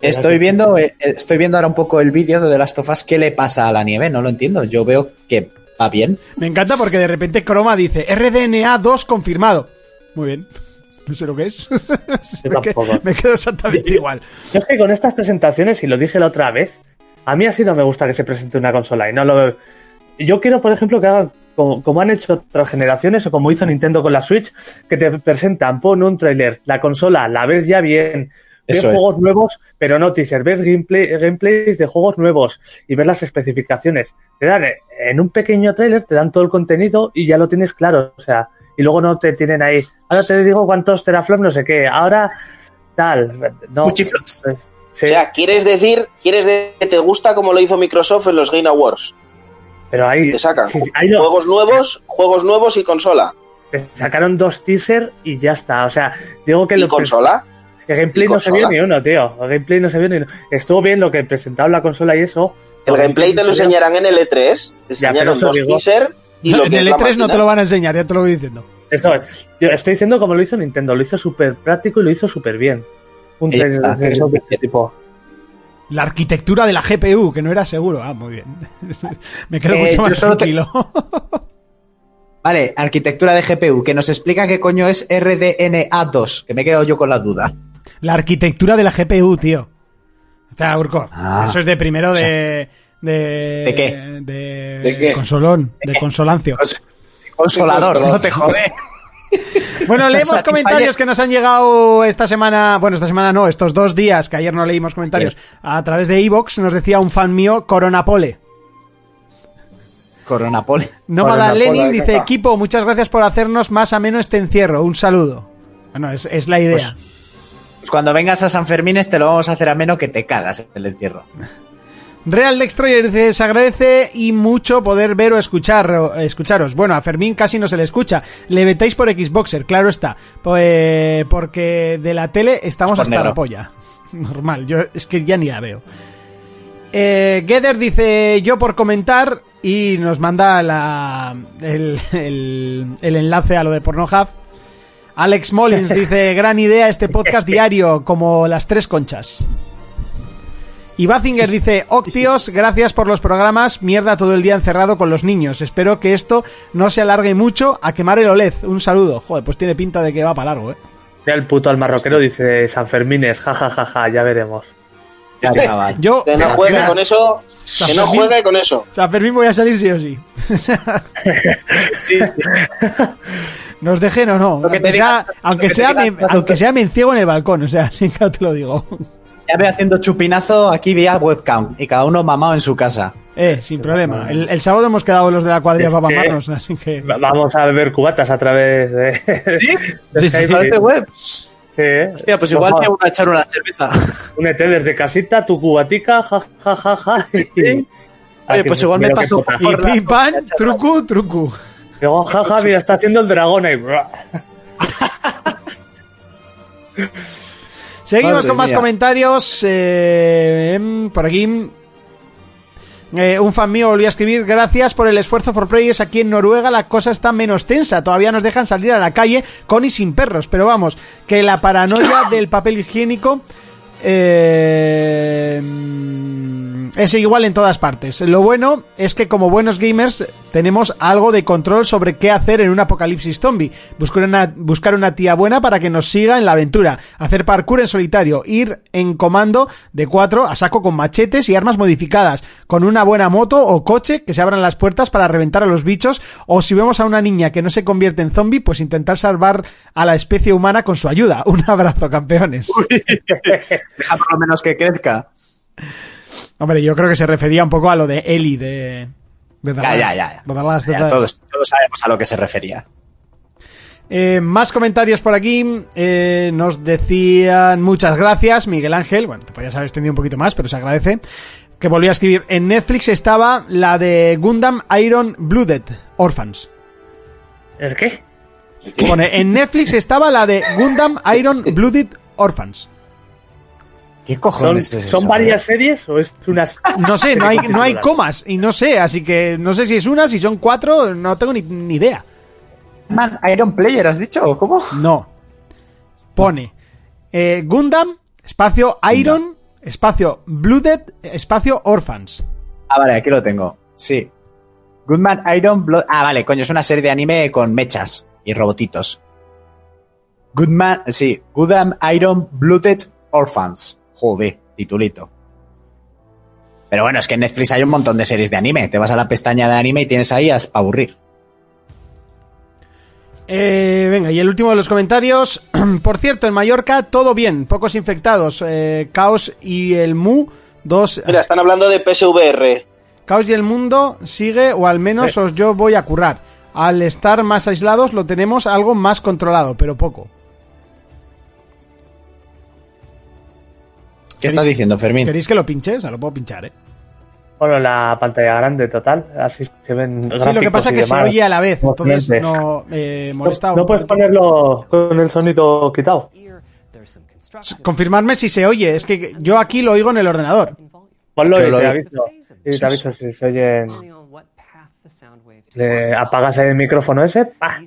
Estoy viendo, eh, estoy viendo ahora un poco el vídeo de The Last of Us. ¿Qué le pasa a la nieve? No lo entiendo. Yo veo que va bien. Me encanta porque de repente Chroma dice RDNA 2 confirmado. Muy bien. No sé lo que es. [LAUGHS] Yo me, quedo, me quedo exactamente igual. Yo es que con estas presentaciones, y lo dije la otra vez, a mí así no me gusta que se presente una consola. Y no lo Yo quiero, por ejemplo, que hagan como, como han hecho otras generaciones o como hizo Nintendo con la Switch, que te presentan, pon un tráiler, la consola, la ves ya bien, ves Eso es. juegos nuevos, pero no teaser, ves gameplay, gameplays de juegos nuevos y ves las especificaciones. Te dan eh, en un pequeño tráiler, te dan todo el contenido y ya lo tienes claro. O sea, y luego no te tienen ahí, ahora te digo cuántos teraflops, no sé qué, ahora tal. No, Cuchiflops. Sí. O sea, ¿quieres decir, quieres de- que te gusta como lo hizo Microsoft en los Game Awards? Pero ahí, Te sacan sí, ahí lo- juegos nuevos, juegos nuevos y consola. te sacaron dos teaser y ya está. O sea, digo que ¿Y lo consola? el gameplay no se vio ni uno, tío. El gameplay no se vio ni uno. Estuvo bien lo que presentaron la consola y eso. El gameplay te lo enseñarán en el E3. Te enseñaron dos digo. teaser y lo en el es la E3 no máquina. te lo van a enseñar, ya te lo voy diciendo. Esto, yo estoy diciendo como lo hizo Nintendo, lo hizo súper práctico y lo hizo súper bien. Un Eh, trailer de- que eso de este tipo. La arquitectura de la GPU, que no era seguro. Ah, muy bien. [LAUGHS] Me quedo Eh, mucho más te- tranquilo. [LAUGHS] Vale, arquitectura de GPU, que nos explica qué coño es RDNA2, que me he quedado yo con la duda. La arquitectura de la GPU, tío. Está, Urco. Ah. Eso es de primero O sea, de. ¿De, ¿de qué? De, ¿De qué? Consolón, de consolancio. Cons- [LAUGHS] Consolador, no te jode. [LAUGHS] Bueno, [LAUGHS] leemos comentarios que nos han llegado esta semana, bueno, esta semana no, estos dos días, que ayer no leímos comentarios, a través de Evox, nos decía un fan mío, Coronapole. Coronapol. Nómada Coronapole, Lenin dice, equipo, muchas gracias por hacernos más ameno este encierro. Un saludo. Bueno, es, es la idea. Pues- Pues cuando vengas a San Fermín te lo vamos a hacer a menos que te cagas el encierro. Real Destroyer dice, se agradece y mucho poder ver o escuchar, escucharos. Bueno, a Fermín casi no se le escucha. Le vetáis por Xboxer, claro está. Pues, porque de la tele estamos hasta la polla. [LAUGHS] Normal, yo es que ya ni la veo. Eh, Gether dice, yo por comentar y nos manda la, el, el- el enlace a lo de Pornhub. Alex Mullins [LAUGHS] dice, gran idea este podcast [LAUGHS] diario, como las tres conchas. Y Bazinger dice, Octios, gracias por los programas, mierda todo el día encerrado con los niños. Espero que esto no se alargue mucho a quemar el OLED. Un saludo. Joder, pues tiene pinta de que va para largo, ¿eh? Ya el puto al marroquero dice San Fermines, jajajaja, ya veremos. Ya, chaval. Yo, Que no juegue con eso, que no Fermín- juegue con eso. San Fermín voy a salir sí o sí. [LAUGHS] Sí, sí. [LAUGHS] Nos dejen o no. Aunque sea, diga- aunque sea, me, las aunque autor- sea me enciego en el balcón, o sea, [LAUGHS] así que te lo digo. Ya ve haciendo chupinazo aquí vía webcam y cada uno mamado en su casa. Eh, sin problema. El, el sábado hemos quedado los de la cuadrilla para mamarnos, así que... Va- Vamos a beber cubatas a través de. ¿Sí? [LAUGHS] de Sí, sí. Skype. ¿Parece web? Sí. Hostia, pues igual me voy a echar una cerveza. [LAUGHS] Únete desde casita, tu cubatica, ja, ja, ja, ja. y- [LAUGHS] Oye, pues igual me paso. Y por la- pam, trucu, trucu. Luego, ja, ja, mira, está haciendo el dragón ahí. Seguimos Madre con más mía. comentarios. eh, em, por aquí. Eh, un fan mío volvió a escribir, gracias por el esfuerzo for players aquí en Noruega, la cosa está menos tensa, todavía nos dejan salir a la calle con y sin perros, pero vamos, que la paranoia [COUGHS] del papel higiénico eh, es igual en todas partes. Lo bueno es que como buenos gamers tenemos algo de control sobre qué hacer en un apocalipsis zombie. Buscar una, buscar una tía buena para que nos siga en la aventura. Hacer parkour en solitario. Ir en comando de cuatro a saco con machetes y armas modificadas. Con una buena moto o coche que se abran las puertas para reventar a los bichos. O si vemos a una niña que no se convierte en zombie, pues intentar salvar a la especie humana con su ayuda. [LAUGHS] Un abrazo, campeones. [LAUGHS] Deja por lo menos que crezca. Hombre, yo creo que se refería un poco a lo de Eli de... de The Ya, ya, Last- ya. The Last todos, todos sabemos a lo que se refería. Eh, más comentarios por aquí. Eh, nos decían muchas gracias, Miguel Ángel. Bueno, te podías haber extendido un poquito más, pero se agradece. Que volvió a escribir. En Netflix estaba la de Gundam Iron Blooded Orphans. ¿El qué? Pone, en Netflix estaba la de Gundam Iron Blooded Orphans. ¿Qué ¿Son, cojones es eso? son varias series o es unas.? [LAUGHS] No sé, no hay, no hay comas y no sé, así que no sé si es una, si son cuatro, no tengo ni, ni idea. Man, Iron Player, ¿has dicho? ¿O ¿Cómo? No. Pone eh, Gundam, espacio Iron, espacio Blooded, espacio Orphans. Ah, vale, aquí lo tengo. Sí. Goodman Iron Blood. Ah, vale, coño, es una serie de anime con mechas y robotitos. Goodman, sí, Goodman Iron Blooded Orphans. Joder, titulito. Pero bueno, es que en Netflix hay un montón de series de anime. Te vas a la pestaña de anime y tienes ahí para aburrir. Eh, venga, y el último de los comentarios. [CLEARS THROAT] Por cierto, en Mallorca todo bien, pocos infectados. Eh, Caos y el Mu, dos. Mira, están hablando de PSVR. Caos y el mundo sigue, o al menos os yo voy a currar. Al estar más aislados lo tenemos algo más controlado, pero poco. ¿Qué estás diciendo, Fermín? ¿Queréis que lo pinche? O sea, lo puedo pinchar, ¿eh? Bueno, la pantalla grande total, así se ven. Sí, lo que pasa es que se oye a la vez, entonces no eh, No, molesta. no puedes ponerlo con el sonido quitado. Confirmarme si se oye, es que yo aquí lo oigo en el ordenador. Ponlo y lo te aviso. Y te aviso si se oyen. Le apagas el micrófono ese, ¡pah!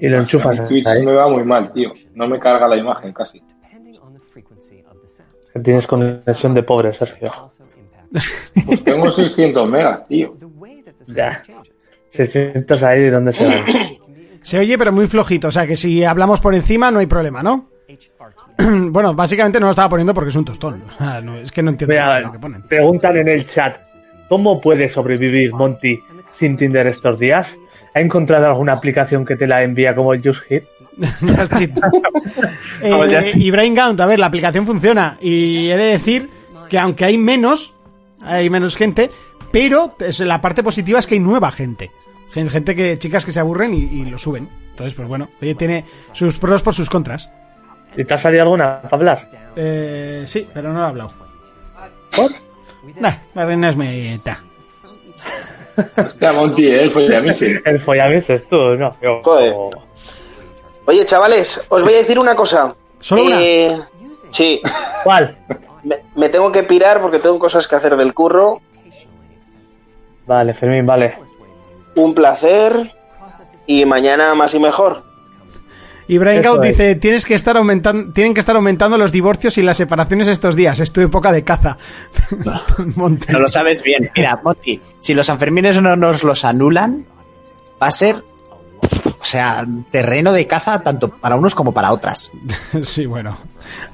y lo enchufas En Twitch ahí. me va muy mal, tío. No me carga la imagen casi. Tienes conexión de pobre, Sergio. Pues tengo 600 megas, tío. Ya. 600 ahí, ¿dónde se van? Se oye, pero muy flojito. O sea que si hablamos por encima no hay problema, ¿no? [CLEARS THROAT] bueno, básicamente no lo estaba poniendo porque es un tostón. No, es que no entiendo Mira, lo que ponen. preguntan en el chat, ¿cómo puede sobrevivir Monty sin Tinder estos días? ¿Ha encontrado alguna aplicación que te la envía como el Just Hit? [LAUGHS] Just Eat. Eh, y Brain Count, a ver, la aplicación funciona. Y he de decir que aunque hay menos, hay menos gente, pero es- la parte positiva es que hay nueva gente. Gen- Gente que, chicas que se aburren y, y lo suben. Entonces, pues bueno, oye, tiene sus pros por sus contras. ¿Y te ha salido alguna para hablar? Eh, sí, pero no he hablado. Nah, no es mi... ta. Hostia, Monty, ¿eh? el follamise. El follamis es tú, ¿no? Yo- Joder. Oye, chavales, os voy a decir una cosa. ¿Solo una? Eh, Sí, ¿Cuál? me, me tengo que pirar porque tengo cosas que hacer del curro. Vale, Fermín, vale. Un placer. Y mañana más y mejor. Y Count es. dice, tienes que estar aumentando, tienen que estar aumentando los divorcios y las separaciones estos días. Es tu época de caza. Monte. [LAUGHS] No lo sabes bien. Mira, Monty, si los Sanfermines no nos los anulan, va a ser, o sea, terreno de caza tanto para unos como para otras. [LAUGHS] Sí, bueno.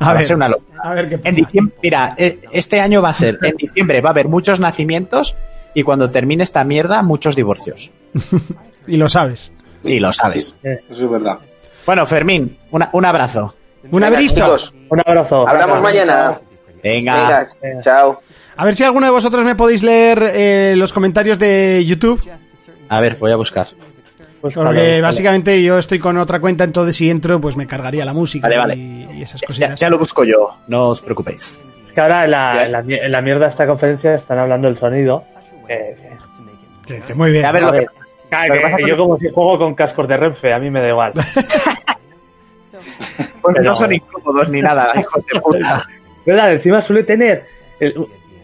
va A a ver, ser una locura. a ver qué pasa. En diciembre, mira, eh, este año va a ser, en diciembre va a haber muchos nacimientos y cuando termine esta mierda, muchos divorcios. [LAUGHS] Y lo sabes. Y lo sabes. Eso es verdad. Bueno, Fermín, una- un abrazo. Un abrazo. Un abrazo. hablamos mañana. Venga. Venga, chao. A ver si alguno de vosotros me podéis leer eh, los comentarios de YouTube. A ver, voy a buscar. Pues Porque vale, básicamente yo estoy con otra cuenta, entonces si entro, pues me cargaría la música Vale, vale. Y, y esas Ya, cositas. ya lo busco yo, no os preocupéis. Es que ahora en la, en la, en la mierda de esta conferencia están hablando del sonido. Eh, Que- que muy bien. A ver, a lo que- ver, claro, que que yo como si juego con cascos de Renfe, a mí me da igual. [LAUGHS] Pues Pero- no son incómodos ni nada, hijos de puta. [LAUGHS] ¿Verdad? Encima suele tener el-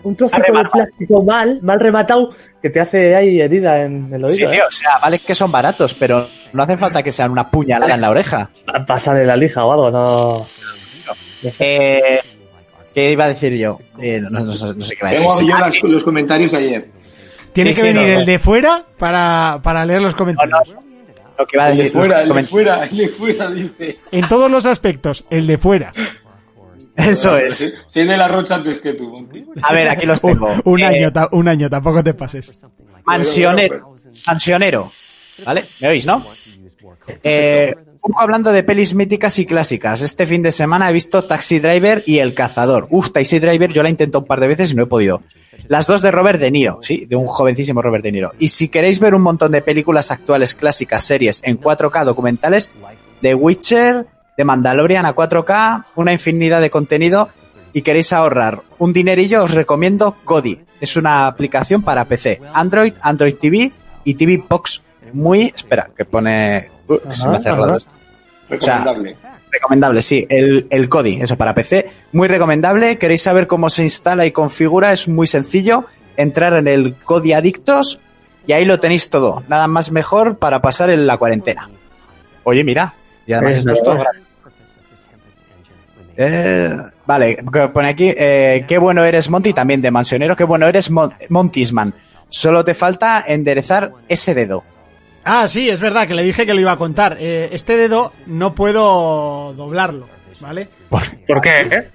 un trocito de plástico mal, mal rematado, que te hace ahí herida en el Sí, oído. tío, o sea, vale que son baratos, pero no hace falta que sean una puñalada en la oreja. ¿eh? Pásale la lija o algo, no. Eh, ¿Qué iba a decir yo? Eh, no, no- no sé no sé qué iba a Tengo decir. yo Ah, las- sí. los comentarios ayer. Tiene sí, que sí, venir no, el de fuera para, para leer los comentarios. Lo que iba a El de decir. fuera, el de fuera, el de fuera, dice. En todos los aspectos, el de fuera. [LAUGHS] Eso es. Sí, Soy de la Rocha antes que tú, Monty. A ver, aquí los [LAUGHS] Un, tengo. un Eh, año, ta- un año, tampoco te pases. Mansionero. Mansionero. ¿Vale? ¿Me oís, no? Eh, un poco hablando de pelis míticas y clásicas. Este fin de semana he visto Taxi Driver y El Cazador. Uf, Taxi Driver yo la he intentado un par de veces y no he podido. Las dos de Robert De Niro, sí, de un jovencísimo Robert De Niro. Y si queréis ver un montón de películas actuales, clásicas, series en 4K documentales, The Witcher, The Mandalorian a 4K, una infinidad de contenido y queréis ahorrar un dinerillo, os recomiendo Kodi. Es una aplicación para PC, Android, Android TV y TV Box. Muy, espera, que pone, uh, que se me ha cerrado ajá. esto. Recomendable. Recomendable, sí. El, el Kodi, eso para PC. Muy recomendable. ¿Queréis saber cómo se instala y configura? Es muy sencillo. Entrar en el Kodi Adictos y ahí lo tenéis todo. Nada más mejor para pasar en la cuarentena. Oye, mira. Y además Es esto es todo gratis. Eh, vale, pone aquí, eh, qué bueno eres Monty, también de Mansionero, qué bueno eres Mon Montisman. Solo te falta enderezar ese dedo. Ah, sí, es verdad que le dije que lo iba a contar. Eh, este dedo no puedo doblarlo, ¿vale? ¿Por qué?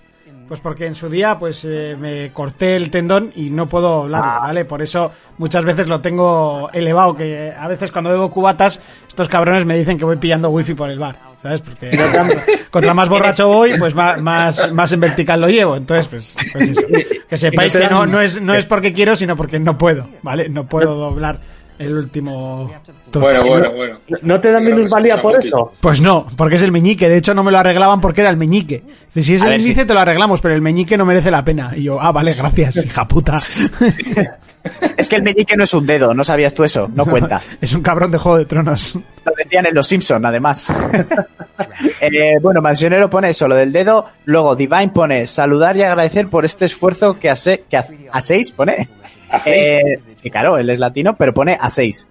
Pues porque en su día pues eh, me corté el tendón y no puedo doblarlo, ¿vale? Por eso muchas veces lo tengo elevado, que a veces cuando bebo cubatas, estos cabrones me dicen que voy pillando wifi por el bar, ¿sabes? Porque [LAUGHS] contra más borracho voy, pues más, más, en vertical lo llevo. Entonces, pues, pues eso. [LAUGHS] que sepáis que no, no, es, no es porque quiero, sino porque no puedo, ¿vale? No puedo doblar el último... Bueno, bueno, bueno. ¿No te dan minusvalía por escucha, eso? Pues no, porque es el meñique. De hecho, no me lo arreglaban porque era el meñique. Si es el índice, te lo arreglamos, pero el meñique no merece la pena. Y yo, ah, vale, gracias, hija puta. Es que el meñique no es un dedo, ¿no sabías tú eso? [LAUGHS] No cuenta. es un cabrón de Juego de Tronos. Lo decían en Los Simpson, además. [LAUGHS] Eh, bueno, Mansionero pone eso, lo del dedo. Luego Divine pone saludar y agradecer por este esfuerzo que, hace, que hace- hacéis, pone. ¿A seis? Eh, y claro, él es latino, pero pone a seis.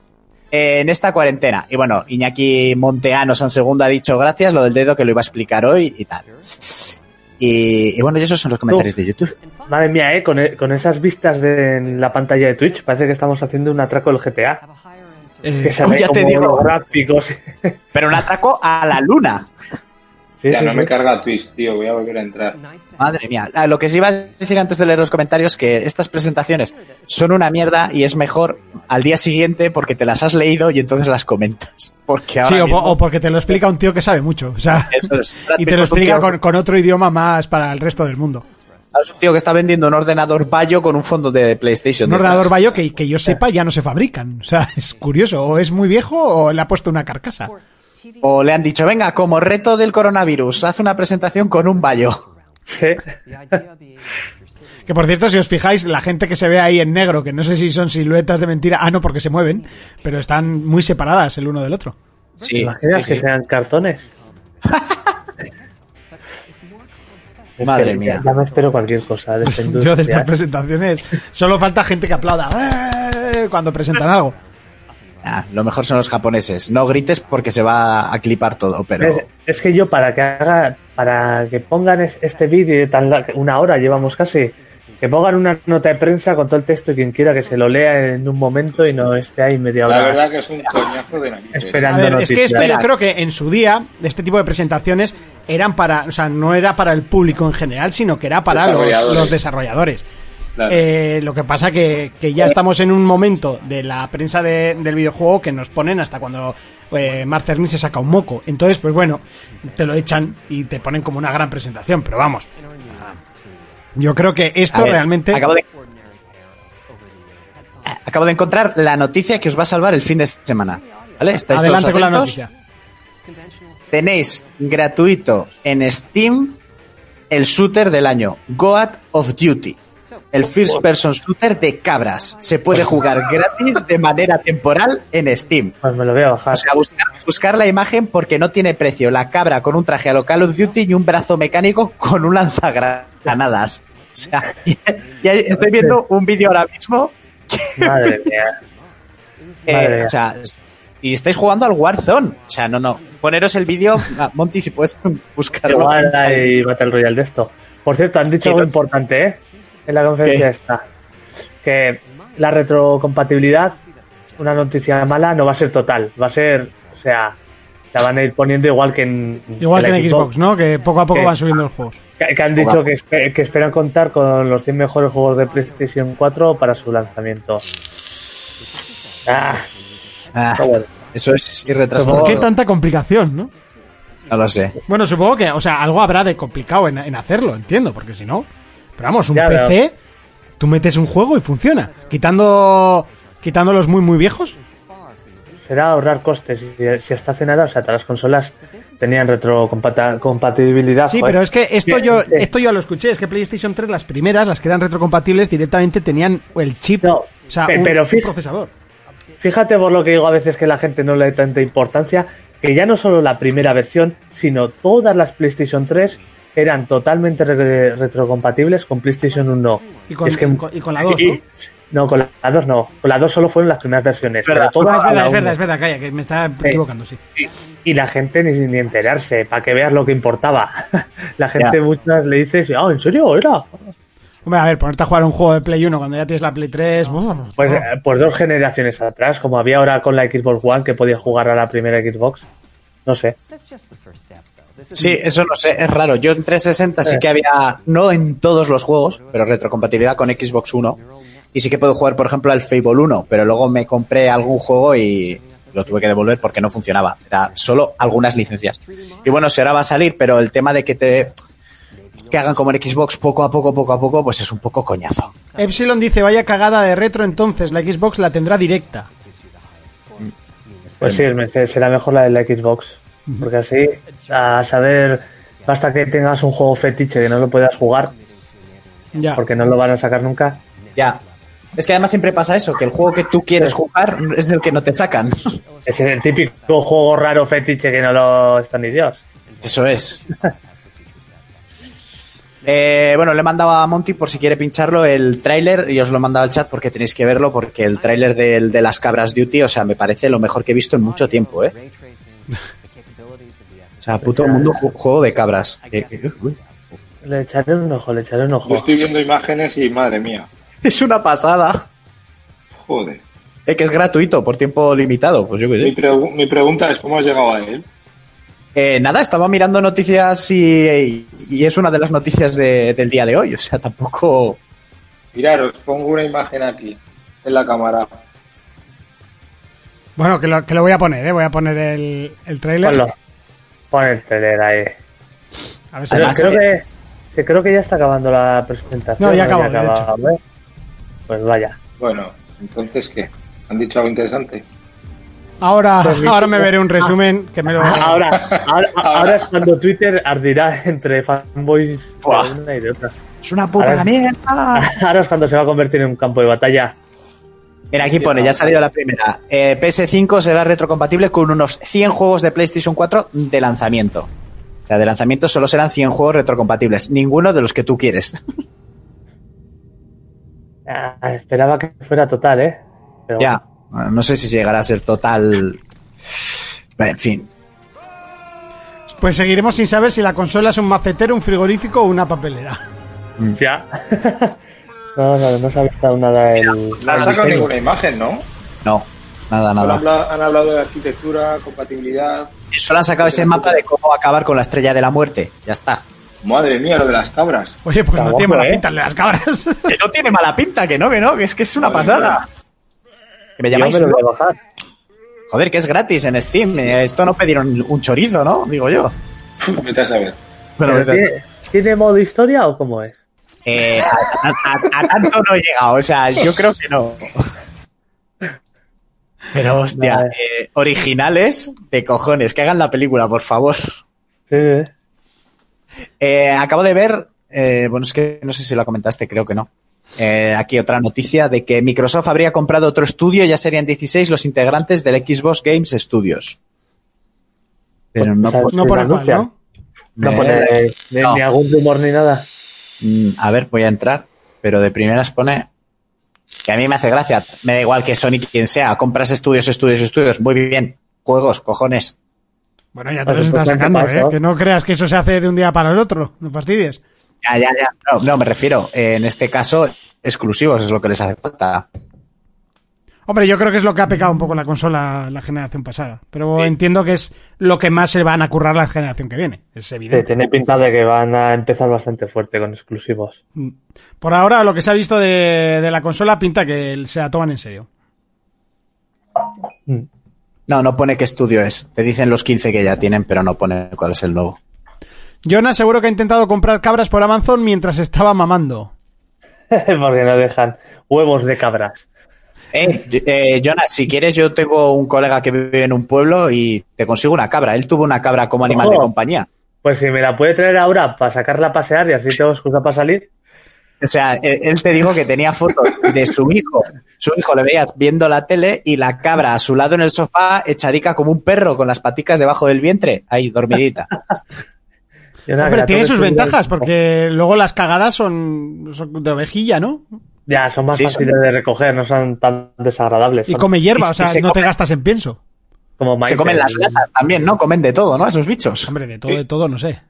Eh, en esta cuarentena. Y bueno, Iñaki Monteano San Segundo ha dicho gracias, lo del dedo que lo iba a explicar hoy y tal. Y, y bueno, y esos son los comentarios de YouTube. Madre mía, ¿eh? Con, e- con esas vistas de en la pantalla de Twitch, parece que estamos haciendo un atraco del GTA. Eh, Que se ve ya te como digo. los gráficos. Pero un atraco a la luna. Sí, ya sí, no sí. me carga Twitch, tío. Voy a volver a entrar. Madre mía. Ah, lo que sí iba a decir antes de leer los comentarios, que estas presentaciones son una mierda y es mejor al día siguiente porque te las has leído y entonces las comentas. [LAUGHS] Porque ahora sí, o, po- mismo- o porque te lo explica un tío que sabe mucho. O sea, Eso es. [LAUGHS] y te lo explica con, con otro idioma más para el resto del mundo. Es un tío que está vendiendo un ordenador Bayo con un fondo de PlayStation. Un ordenador Bayo que, que yo sepa ya no se fabrican. O sea, es curioso. O es muy viejo o le ha puesto una carcasa. O le han dicho, venga, como reto del coronavirus, haz una presentación con un Bayo. Sí. Que por cierto, si os fijáis, la gente que se ve ahí en negro, que no sé si son siluetas de mentira, ah, no, porque se mueven, pero están muy separadas el uno del otro. ¿Te Sí, imaginas sí, que sí. sean cartones? [LAUGHS] Es Madre mía. Ya, ya me espero cualquier cosa de [LAUGHS] Yo de estas presentaciones, solo falta gente que aplauda ¡eh! cuando presentan algo. Ah, lo mejor son los japoneses. No grites porque se va a clipar todo, pero... Es, es que yo para que haga, para que pongan es- este vídeo de tan una hora llevamos casi, que pongan una nota de prensa con todo el texto y quien quiera que se lo lea en un momento y no esté ahí media La hora verdad que es un coñazo de narices. A esperando ver, es que yo creo que en su día, este tipo de presentaciones eran para, o sea, no era para el público en general, sino que era para los desarrolladores. Claro. Eh, lo que pasa que, que ya estamos en un momento de la prensa de- del videojuego que nos ponen hasta cuando eh, Mark Cerny se saca un moco. Entonces, pues bueno, te lo echan y te ponen como una gran presentación, pero vamos. Yo creo que A esto ver, realmente... Acabo de... Acabo de encontrar la noticia que os va a salvar el fin de semana. ¿Vale? ¿Estáis todos Adelante con la noticia. Tenéis gratuito en Steam el shooter del año, Goat of Duty. El first person shooter de cabras. Se puede jugar gratis de manera temporal en Steam. Pues me lo voy a bajar. O sea, buscar, buscar la imagen porque no tiene precio. La cabra con un traje a lo Call of Duty y un brazo mecánico con un lanzagranadas. O sea, y, y ahí estoy viendo un vídeo ahora mismo. Madre [LAUGHS] mía. eh, Madre mía. o sea, y estáis jugando al Warzone. O sea, no, no. Poneros el vídeo, ah, Monty, si puedes [LAUGHS] buscarlo. Igual hay Battle Royale de esto. Por cierto, han dicho algo importante, ¿eh? En la conferencia ¿Qué? esta. Que la retrocompatibilidad, una noticia mala, no va a ser total. Va a ser, o sea, la van a ir poniendo igual que en... Igual que en Xbox, ¿no? Que poco a poco van subiendo los juegos. Que, que han dicho que, que esperan contar con los 100 mejores juegos de PlayStation 4 para su lanzamiento. Ah, Ah, eso es irretrasable. ¿Por qué tanta complicación, no? No lo sé. Bueno, supongo que, o sea, algo habrá de complicado en, en hacerlo, entiendo, porque si no. Pero vamos, un Ya, pero- PC, tú metes un juego y funciona. Quitando, quitando los muy, muy viejos. será ahorrar costes. Si, si hasta hace nada, o sea, todas las consolas tenían retrocompatibilidad. Sí, joder. pero es que esto yo, esto yo lo escuché. Es que PlayStation 3, las primeras, las que eran retrocompatibles, directamente tenían el chip, No, o sea, un, pero un procesador. Fíjate por lo que digo a veces que la gente no le da tanta importancia, que ya no solo la primera versión, sino todas las PlayStation 3 eran totalmente re- retrocompatibles con PlayStation 1. Y con- Es que- y con- y con la 2, y- No, con la 2 no. Con la 2 solo fueron las primeras versiones. pero todas Ah, es verdad, es verdad, es verdad, calla, que me está equivocando, sí. Y, y la gente ni, ni enterarse, para que veas lo que importaba. [LAUGHS] la gente Ya. muchas le dices, ah, ¿en serio? ¿Era? Hombre, a ver, ponerte a jugar un juego de Play 1 cuando ya tienes la Play 3. uf, Pues, oh. eh, pues dos generaciones atrás, como había ahora con la Xbox One, que podía jugar a la primera Xbox. No sé. Sí, eso no sé, es raro. Yo en 360 sí que había, no en todos los juegos, pero retrocompatibilidad con Xbox 1. Y sí que puedo jugar, por ejemplo, al Fable 1, pero luego me compré algún juego y lo tuve que devolver porque no funcionaba. Era solo algunas licencias. Y bueno, si ahora va a salir, pero el tema de que te que hagan como en Xbox poco a poco, poco a poco, pues es un poco coñazo. Epsilon dice, vaya cagada de retro, entonces la Xbox la tendrá directa. Pues sí, será mejor la de la Xbox. Porque así, a saber, basta que tengas un juego fetiche que no lo puedas jugar, Ya. porque no lo van a sacar nunca. Ya. Es que además siempre pasa eso, que el juego que tú quieres jugar es el que no te sacan. Es el típico juego raro fetiche que no lo está ni Dios. Eso es. Eh, bueno, le he mandado a Monty por si quiere pincharlo el tráiler y os lo he mandado al chat porque tenéis que verlo porque el tráiler de las cabras duty, o sea, me parece lo mejor que he visto en mucho tiempo, ¿eh? [LAUGHS] O sea, puto mundo ju- juego de cabras. Que- que- uy. Le echaré un ojo, le echaré un ojo. Yo estoy viendo imágenes y madre mía. [LAUGHS] Es una pasada. Joder. Eh, que es gratuito por tiempo limitado, pues yo qué sé. Mi, pregu- mi pregunta es: ¿cómo has llegado a él? Eh, nada, estaba mirando noticias y, y es una de las noticias de- del día de hoy. O sea, tampoco. Miraros, pongo una imagen aquí, en la cámara. Bueno, que lo, que lo voy a poner, ¿eh? Voy a poner el, el trailer. Ponlo. Pon el trailer ahí. A ver si Creo, Además, creo que, que creo que ya está acabando la presentación. No, ya acabó, acabado, ¿eh? Pues vaya. Bueno, entonces, ¿qué? ¿Han dicho algo interesante? Ahora, [LAUGHS] ahora me veré un resumen que me lo... Ahora, [LAUGHS] ahora, ahora es cuando Twitter ardirá entre fanboys de una y de otra. Es una puta Ahora- mierda. [LAUGHS] Ahora es cuando se va a convertir en un campo de batalla. Mira, aquí pone, ya ha salido la primera. Eh, PS5 será retrocompatible con unos 100 juegos de PlayStation 4 de lanzamiento. O sea, de lanzamiento solo serán 100 juegos retrocompatibles. Ninguno de los que tú quieres. [LAUGHS] Ah, esperaba que fuera total, ¿eh? Pero ya. Bueno, no sé si llegará a ser total. En fin. Pues seguiremos sin saber si la consola es un macetero, un frigorífico o una papelera. Ya. [LAUGHS] no, no, no se ha visto nada el. No han sacado ninguna imagen, ¿no? No, nada, nada. han hablado, han hablado de arquitectura, compatibilidad. Solo han sacado ese mapa de cómo acabar con la estrella de la muerte. Ya está. Madre mía, lo de las cabras. Oye, pues Está no tiene mala ¿eh? pinta el de las cabras. [LAUGHS] Que no tiene mala pinta, que no, que no, que es que es una Madre pasada. Que me llamáis. me lo bajar. Joder, que es gratis en Steam. Eh, Esto no pedieron un chorizo, ¿no? Digo yo. [LAUGHS] Vete a saber. ¿Pero ¿tiene, ¿Tiene modo historia o cómo es? Eh, a, a- a tanto no he llegado, o sea, yo creo que no. Pero hostia, Vale. eh, originales de cojones, que hagan la película, por favor. Sí, sí. Eh, acabo de ver, eh, bueno, es que no sé si lo comentaste, creo que no. Eh, aquí otra noticia de que Microsoft habría comprado otro estudio, ya serían 16 los integrantes del Xbox Games Studios. Pero no, Pues, pone- No Sí, pone lo cuál, anuncian. ¿no? No Eh, pone ni, no. ni algún rumor ni nada. Mm, a ver, voy a entrar, pero de primeras pone que a mí me hace gracia. Me da igual que Sony quien sea, compras estudios, estudios, estudios. Muy bien, juegos, cojones. Bueno, ya te Pues los estás sacando, ¿eh? Que no creas que eso se hace de un día para el otro. No fastidies. Ya, ya, ya. No, no, me refiero, eh, en este caso, exclusivos es lo que les hace falta. Hombre, yo creo que es lo que ha pecado un poco la consola la generación pasada. Pero entiendo que es lo que más se van a currar la generación que viene. Es Sí, evidente. tiene pinta de que van a empezar bastante fuerte con exclusivos. Mm. Por ahora, lo que se ha visto de, de la consola pinta que se la toman en serio. No, no pone qué estudio es. Te dicen los 15 que ya tienen, pero no pone cuál es el nuevo. Jonas seguro que ha intentado comprar cabras por Amazon mientras estaba mamando. [LAUGHS] Porque no dejan huevos de cabras. Eh, eh, Jonas, si quieres, yo tengo un colega que vive en un pueblo y te consigo una cabra. Él tuvo una cabra como animal de compañía. Pues si me la puede traer ahora para sacarla a pasear y así tengo excusa para salir. O sea, él, él te dijo que tenía fotos de su hijo. Su hijo le veías viendo la tele y la cabra a su lado en el sofá, echadica como un perro con las paticas debajo del vientre, ahí dormidita. Hombre, tiene sus ventajas porque luego las cagadas son, son de ovejilla, ¿no? Ya, son más Sí, fáciles de recoger, no son tan desagradables. Y come hierba, y o sea, se no te come- gastas en pienso. como maíz, Se comen las latas también, ¿no? Comen de todo, ¿no? Esos bichos. Hombre, de todo, de todo, no sé.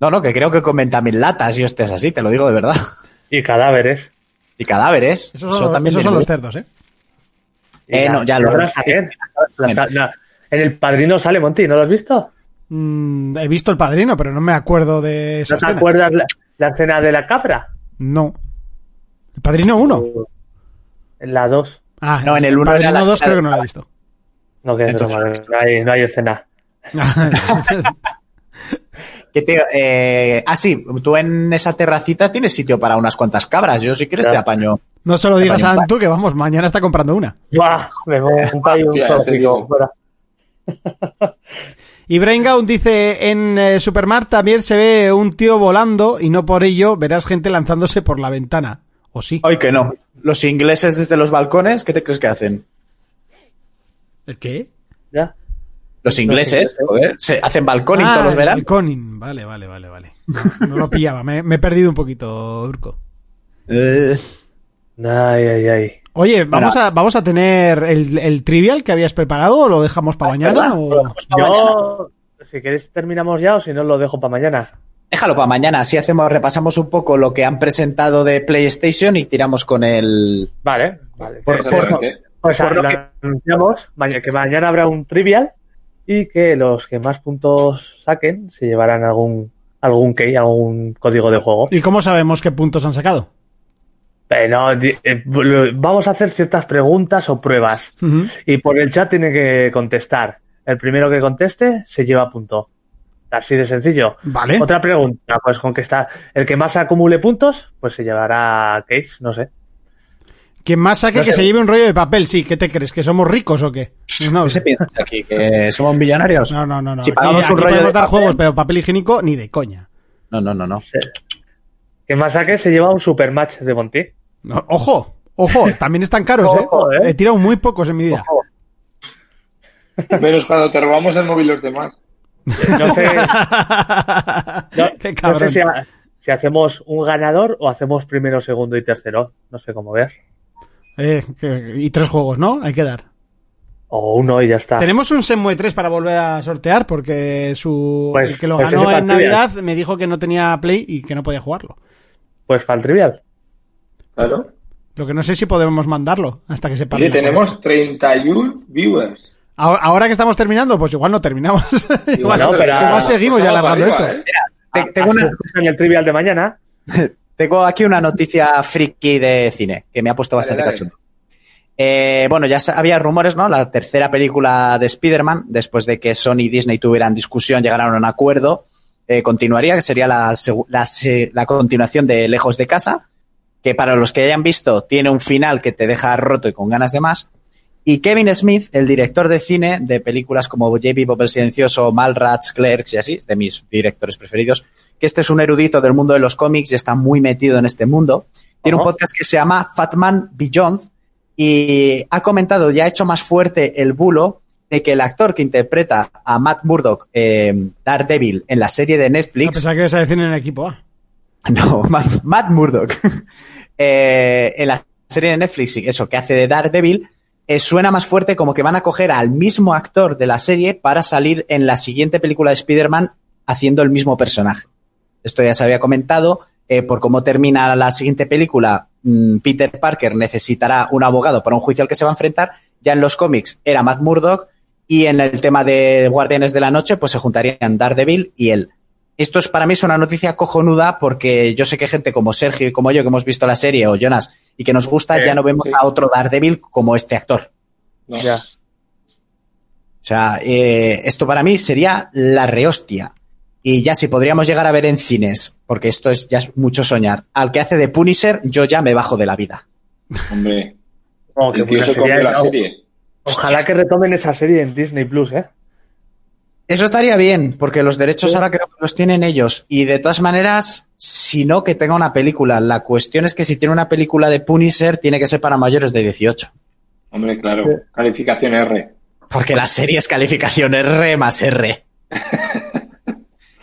No, no, que creo que comen también latas y hostias así, te lo digo de verdad. [LAUGHS] Y cadáveres. Y cadáveres. Esos son, esos viene son los cerdos, ¿eh? Eh, no, ya lo también. Las la- en el padrino sale Monty, ¿no lo has visto? Mm, he visto el padrino, pero no me acuerdo de esa ¿No te escena. acuerdas la, la escena de la cabra? No. ¿El padrino 1? En la 2. Ah, No, en el uno era padrino la 2 escena creo que no lo he visto. No, que es Entonces- broma, no hay, no hay escena. [LAUGHS] Que te- eh, ah, sí, tú en esa terracita tienes sitio para unas cuantas cabras. Yo, si quieres, te apaño. no se lo digas a Antu, que vamos, mañana está comprando una. ¡Buah! Me un tópico. Y Braingout dice, en eh, Supermar también se ve un tío volando y no por ello verás gente lanzándose por la ventana. ¿O sí? Hoy que no. Los ingleses desde los balcones, ¿qué te crees que hacen? ¿El qué? ¿Ya? Los ingleses, joder, se hacen balconing Ah, todos los veranos. balconing. Vale, vale, vale, vale. No, no lo pillaba, me, me he perdido un poquito, Urco. Eh, Ay, ay, ay. Oye, ¿vamos, Bueno. a, ¿vamos a tener el, el trivial que habías preparado o lo dejamos para mañana? ¿verdad? o- Lo dejamos para mañana. Yo, si queréis, terminamos ya o si no, lo dejo para mañana. Déjalo para mañana, así hacemos, repasamos un poco lo que han presentado de PlayStation y tiramos con el. Vale, vale. Por-. Pues por lo lo que- anunciamos maña- que mañana habrá un trivial y que los que más puntos saquen se llevarán algún algún key, algún código de juego. ¿Y cómo sabemos qué puntos han sacado? Di- eh, vamos a hacer ciertas preguntas o pruebas y por el chat tiene que contestar. El primero que conteste se lleva punto. Así de sencillo. Vale. Otra pregunta, pues con que está el que más acumule puntos, pues se llevará case, no sé. Quien más saque No que sé. se lleve un rollo de papel, sí. ¿Qué te crees? ¿Que somos ricos o qué? No, ¿Qué se piensa aquí? ¿Que somos millonarios? no, no, no. no. Si Aquí- pagamos aquí un rollo podemos de dar papel. juegos, pero papel higiénico ni de coña. No, no, no, no. Que más saque se lleva un super match de Monty. No, ojo, ojo, también están caros, ¿eh? Ojo, ¿eh? He tirado muy pocos en mi vida. Menos cuando te robamos el móvil los demás. No sé, [LAUGHS] no, Qué no cabrón. sé si, ha- si hacemos un ganador o hacemos primero, segundo y tercero. No sé cómo veas. Eh, y tres juegos, ¿no? Hay que dar. O uno y ya está. Tenemos un Semue 3 para volver a sortear porque su Pues- el que lo pues ganó en Navidad me dijo que no tenía Play y que no podía jugarlo. Pues el trivial. Claro. Lo que no sé si podemos mandarlo hasta que se Oye, tenemos 31 viewers. Ahora, ahora que estamos terminando, pues igual no terminamos. [LAUGHS] igual, no, pero- igual seguimos ya alargando esto. ¿eh? Te- tengo, una, En el trivial de mañana. [LAUGHS] tengo aquí una noticia friki de cine que me ha puesto bastante Dale, dale. cachondo. Eh, bueno, ya había rumores, ¿no? La tercera película de Spider-Man, después de que Sony y Disney tuvieran discusión, llegaran a un acuerdo, eh, continuaría, que sería la, la, la continuación de Lejos de Casa, que para los que hayan visto tiene un final que te deja roto y con ganas de más. Y Kevin Smith, el director de cine de películas como J.B. Bob el Silencioso, Malrats, Clerks y así, de mis directores preferidos, que este es un erudito del mundo de los cómics y está muy metido en este mundo. Tiene un podcast que se llama Fatman Beyond y ha comentado y ha hecho más fuerte el bulo de que el actor que interpreta a Matt Murdock, eh, Daredevil, en la serie de A Netflix, pesar que ibas a decir en el equipo A. [LAUGHS] no, Matt, Matt Murdock. [LAUGHS] Eh, en la serie de Netflix, eso que hace de Daredevil, eh, suena más fuerte como que van a coger al mismo actor de la serie para salir en la siguiente película de Spider-Man haciendo el mismo personaje. Esto ya se había comentado. eh, por cómo termina la siguiente película, mm, Peter Parker necesitará un abogado para un juicio al que se va a enfrentar. Ya en los cómics era Matt Murdock y en el tema de Guardianes de la Noche, pues se juntarían Daredevil y él. Esto es para mí es una noticia cojonuda porque yo sé que gente como Sergio y como yo que hemos visto la serie o Jonas y que nos gusta, ya no vemos sí. a otro Daredevil como este actor. No. Ya. O sea, eh, esto para mí sería la rehostia. Y ya si podríamos llegar a ver en cines, porque esto es ya es mucho soñar, al que hace de Punisher, yo ya me bajo de la vida. Hombre, Oh, comió la serie. Ojalá que retomen esa serie en Disney Plus, ¿eh? Eso estaría bien, porque los derechos ahora creo que los tienen ellos. Y de todas maneras, si no, que tenga una película. La cuestión es que si tiene una película de Punisher, tiene que ser para mayores de 18. Hombre, claro. Calificación R. Porque la serie es calificación R más R. [LAUGHS]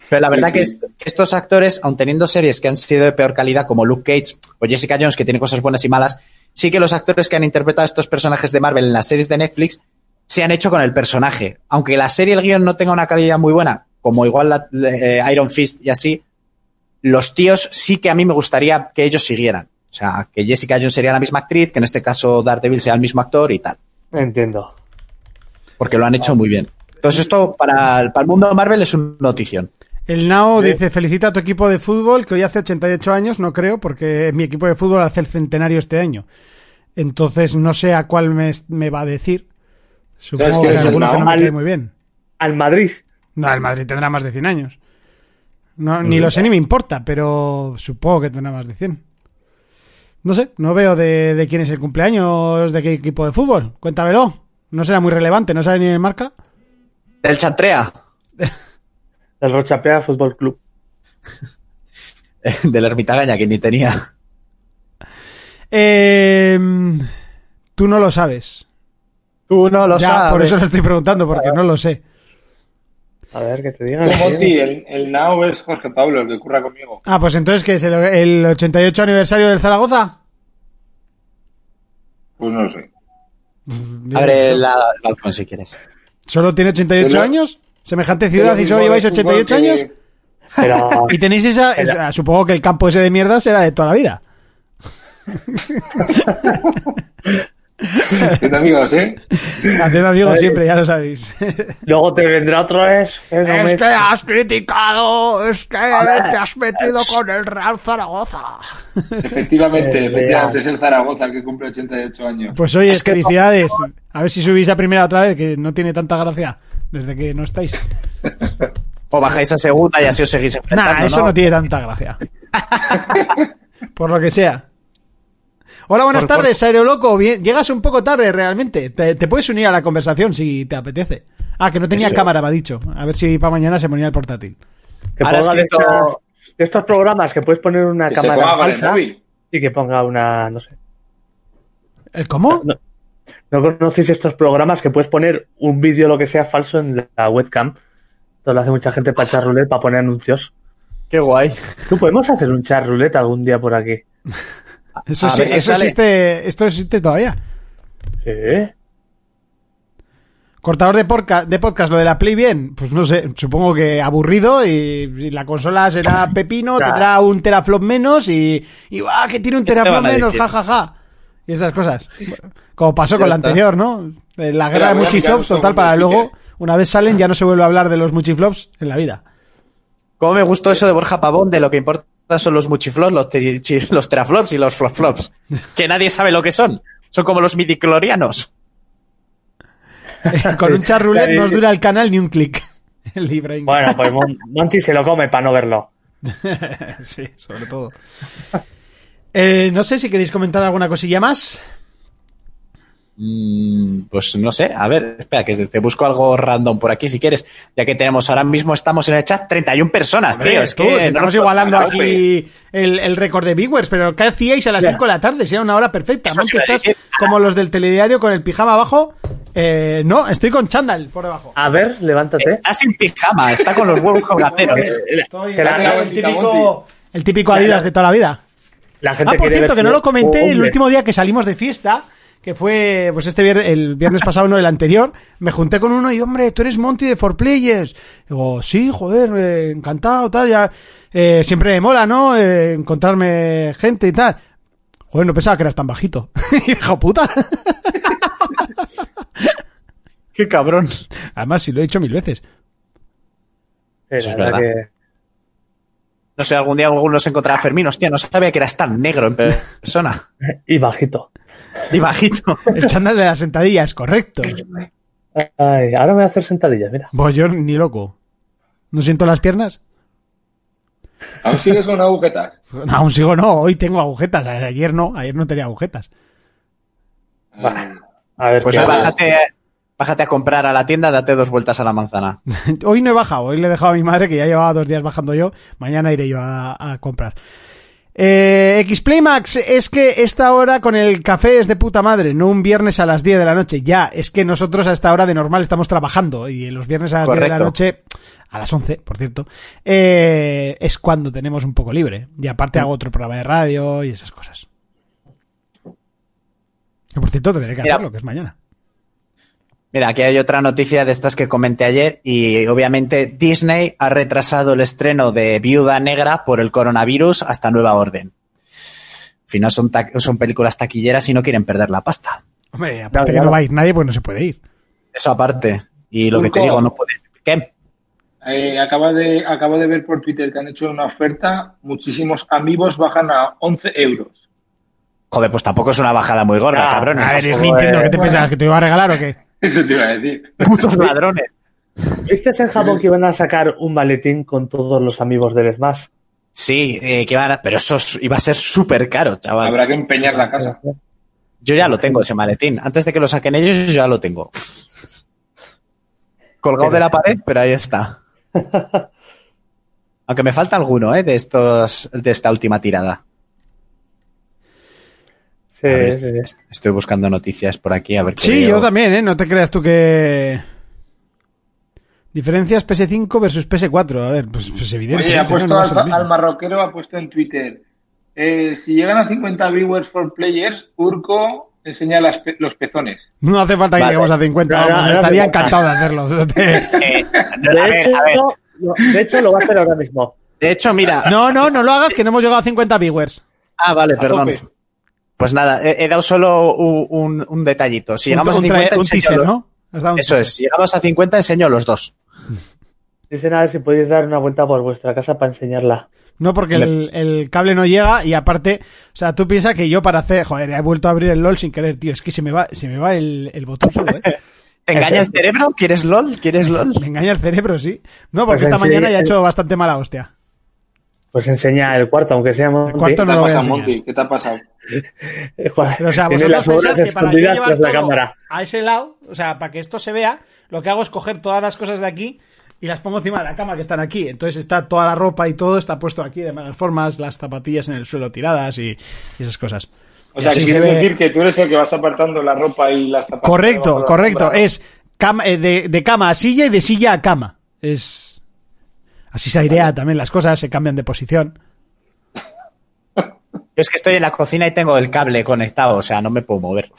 Pero la verdad Sí, que est- que estos actores, aun teniendo series que han sido de peor calidad, como Luke Cage o Jessica Jones, que tienen cosas buenas y malas, sí que los actores que han interpretado a estos personajes de Marvel en las series de Netflix se han hecho con el personaje. Aunque la serie, el guion no tenga una calidad muy buena, como igual la, eh, Iron Fist y así, los tíos sí que a mí me gustaría que ellos siguieran. O sea, que Jessica Jones sería la misma actriz, que en este caso Daredevil sea el mismo actor y tal. Entiendo. Porque lo han hecho muy bien. Entonces esto para, para el mundo de Marvel es una notición. El Nao dice, felicita a tu equipo de fútbol, que hoy hace 88 años, no creo, porque mi equipo de fútbol hace el centenario este año. Entonces no sé a cuál me, me va a decir. ¿Sabes Supongo que es el alguno que Nao? no me Al- cae muy bien. Al Madrid. No, el Madrid tendrá más de 100 años. No, ni lo sé ni me importa, pero supongo que tendrá más de 100. No sé, no veo de, de quién es el cumpleaños, de qué equipo de fútbol. Cuéntamelo. No será muy relevante, no sabe ni el marca. Del Chantrea, [LAUGHS] El Rochapea Fútbol Club. [LAUGHS] del Ermitagaña, que ni tenía. Eh, tú no lo sabes. Tú no lo ya, sabes. por eso lo estoy preguntando, porque no lo sé. A ver, que te digan. Monty, el, el Now es Jorge Pablo, el que curra conmigo. Ah, pues entonces, ¿qué es el, el 88 aniversario del Zaragoza? Pues no lo sé. Abre la, el balcón si quieres. ¿Solo tiene 88 Solo- años? ¿Semejante ciudad y solo lleváis de fútbol 88 que- años? Pero, [LAUGHS] Y tenéis esa... [LAUGHS] esa- supongo que el campo ese de mierda será de toda la vida. [LAUGHS] Amigos, ¿eh? Haciendo amigos siempre, ya lo sabéis. luego te vendrá otro es. que no me- Es que has criticado, es que te has metido con el Real Zaragoza. Efectivamente, Eh, efectivamente, es el Zaragoza que cumple 88 años. Pues oye, Es que- felicidades. A ver si subís a primera otra vez, que no tiene tanta gracia desde que no estáis. O bajáis a segunda y así os seguís enfrentando. Nah, eso no, tiene tanta gracia. [LAUGHS] Por lo que sea. Hola, buenas Por- tardes, Aeroloco. Bien, llegas un poco tarde realmente. Te, te puedes unir a la conversación si te apetece. Ah, que no tenía Eso. cámara, me ha dicho. A ver si para mañana se ponía el portátil. Que Ahora ponga de, escrito- estas- de estos programas que puedes poner una Que cámara falsa móvil. y que ponga una. No sé. ¿El cómo? No, ¿no conocéis estos programas que puedes poner un vídeo lo que sea falso en la webcam? Esto lo hace mucha gente para echar roulette, para poner anuncios. Qué guay. ¿Tú podemos hacer un chat roulette algún día por aquí? [LAUGHS] Eso, a sí- eso existe, esto existe todavía. Sí. Cortador de, porca- de podcast, lo de la Play bien, pues no sé, supongo que aburrido y, y la consola será [LAUGHS] pepino, Claro. tendrá un teraflop menos y, y ¡ah, que tiene un te teraflop menos! decir? Ja, ja, ja. Y esas cosas. Como pasó con la anterior, ¿no? Eh, La guerra de muchiflops, total, para luego, una vez salen, ya no se vuelve a hablar de los muchiflops en la vida. Cómo me gustó eso de Borja Pavón, de lo que importa son los muchiflops, los, te- chi- los teraflops y los flopflops. Que nadie sabe lo que son. Son como los midiclorianos. [LAUGHS] con un Nadie- no os dura el canal ni un clic. Bueno, pues Mon- Monty se lo come para no verlo. [LAUGHS] sí, sobre todo. Eh, no sé si queréis comentar alguna cosilla más. Mm, pues no sé, a ver, espera, que te busco algo random por aquí si quieres, ya que tenemos ahora mismo estamos en el chat 31 personas, tío, es Tú, que si no estamos igualando aquí el, el récord de viewers, pero ¿qué hacíais a las Ya. 5 de la tarde? Si era una hora perfecta. Iba a estás como los del telediario con el pijama abajo. Eh, no, estoy con chándal por debajo. A ver, levántate. Está sin pijama, está con los huevos. [LAUGHS] Estoy- que tengo el típico, el típico Adidas de toda la vida. La gente Ah, por cierto, que no lo comenté el último día que salimos de fiesta, que fue pues este viernes, el viernes [LAUGHS] pasado, no el anterior. Me junté con uno y, hombre, tú eres Monty de For Players. Digo, sí, joder, eh, encantado, tal, ya. eh, siempre me mola, ¿no? Eh, encontrarme gente y tal. Joder, no pensaba que eras tan bajito. [LAUGHS] Hijo puta. [LAUGHS] Qué cabrón. Además, si lo he dicho mil veces. Sí, Eso es verdad. que- No sé, algún día alguno se encontrará Fermín, hostia, no sabía que eras tan negro en persona. [LAUGHS] Y bajito. Y bajito. [LAUGHS] El chándal de la sentadilla es correcto. Ay, ahora me voy a hacer sentadillas, mira. Voy yo ni loco. ¿No siento las piernas? ¿Aún sigues con agujetas? No, aún sigo, no. Hoy tengo agujetas. Ayer no. Ayer no tenía agujetas. Ah, A ver, Pues bájate, bájate a comprar a la tienda, date dos vueltas a la manzana. [LAUGHS] Hoy no he bajado, hoy le he dejado a mi madre que ya llevaba dos días bajando yo. Mañana iré yo a, a comprar. Eh, Xplaymax, es que esta hora con el café es de puta madre, no un viernes a las 10 de la noche. Ya, es que nosotros a esta hora de normal estamos trabajando y los viernes a las 10 de la Correcto. noche, a las 11, por cierto, eh, es cuando tenemos un poco libre. Y aparte hago otro programa de radio y esas cosas. Que por cierto tendré que Mira. hacerlo, que es mañana. Mira, aquí hay otra noticia de estas que comenté ayer y obviamente Disney ha retrasado el estreno de Viuda Negra por el coronavirus hasta nueva orden. Al final son, ta- son películas taquilleras y no quieren perder la pasta. Hombre, aparte Claro, que no va a ir nadie, pues no se puede ir. Eso aparte. Y lo que te digo, no puede. ¿Qué? eh, acabo, de, acabo de ver por Twitter que han hecho una oferta. Muchísimos amigos bajan a 11 euros. Joder, pues tampoco es una bajada muy gorda, Ah, cabrones. A ver, es Joder. Nintendo, ¿qué te pensabas? ¿Que te iba a regalar o qué? Eso te iba a decir. Putos ladrones. ¿Viste en Japón que iban a sacar un maletín con todos los amigos del Smash? Sí, eh, que van a- pero eso es- iba a ser súper caro, chaval. Habrá que empeñar la casa. Yo ya lo tengo, ese maletín. Antes de que lo saquen ellos, yo ya lo tengo. Colgado de la pared, pero ahí está. [LAUGHS] Aunque me falta alguno, ¿eh? De estos, de esta última tirada. Sí, ver, sí, Estoy buscando noticias por aquí, a ver qué Sí, veo. yo también, ¿eh? No te creas tú que... Diferencias PS5 versus PS4. A ver, pues, pues evidente. Oye, ha puesto al, al marroquero, ha puesto en Twitter. eh, si llegan a 50 viewers for players, Urco enseña las pe- los pezones. No hace falta que Vale. lleguemos a 50. No, no, vamos, no, estaría encantado de hacerlo. [LAUGHS] [LAUGHS] Eh, a De ver, hecho, a ver. lo- de hecho, lo va a hacer ahora mismo. De hecho, mira. No, no, no lo hagas, que no hemos llegado a 50 viewers. Ah, vale, perdón. tope. Pues nada, he, he dado solo un, un- un detallito. Si llegamos un, a tra- 50, un enseño teaser, los- ¿no? Eso teaser. es, si llegamos a 50, enseño los dos. Dicen a ver si podéis dar una vuelta por vuestra casa para enseñarla. No, porque el, el cable no llega y aparte, o sea, tú piensas que yo para hacer, joder, he vuelto a abrir el LOL sin querer, tío, es que se me va, se me va el, el botón solo, ¿eh? [LAUGHS] ¿Te engaña el cerebro? ¿Quieres LOL? ¿Quieres LOL? Me engaña el cerebro, sí. No, porque Pues esta en sí, mañana ya ha el- hecho bastante mala hostia. Pues enseña el cuarto, aunque sea Monty. cuarto ¿Qué no te lo ha pasado. Monty? ¿Qué te ha pasado? [LAUGHS] O sea, tiene vosotros las obras que para yo llevar la todo cámara. a ese lado, o sea, para que esto se vea, lo que hago es coger todas las cosas de aquí y las pongo encima de la cama que están aquí. Entonces está toda la ropa y todo está puesto aquí de malas formas, las zapatillas en el suelo tiradas y, y esas cosas. O sea, se quieres ve- decir que tú eres el que vas apartando la ropa y las zapatillas. Correcto, la correcto. Es cama- eh, de, de cama a silla y de silla a cama. Es así se airea también las cosas, se cambian de posición. Yo es que estoy en la cocina y tengo el cable conectado, o sea, no me puedo mover.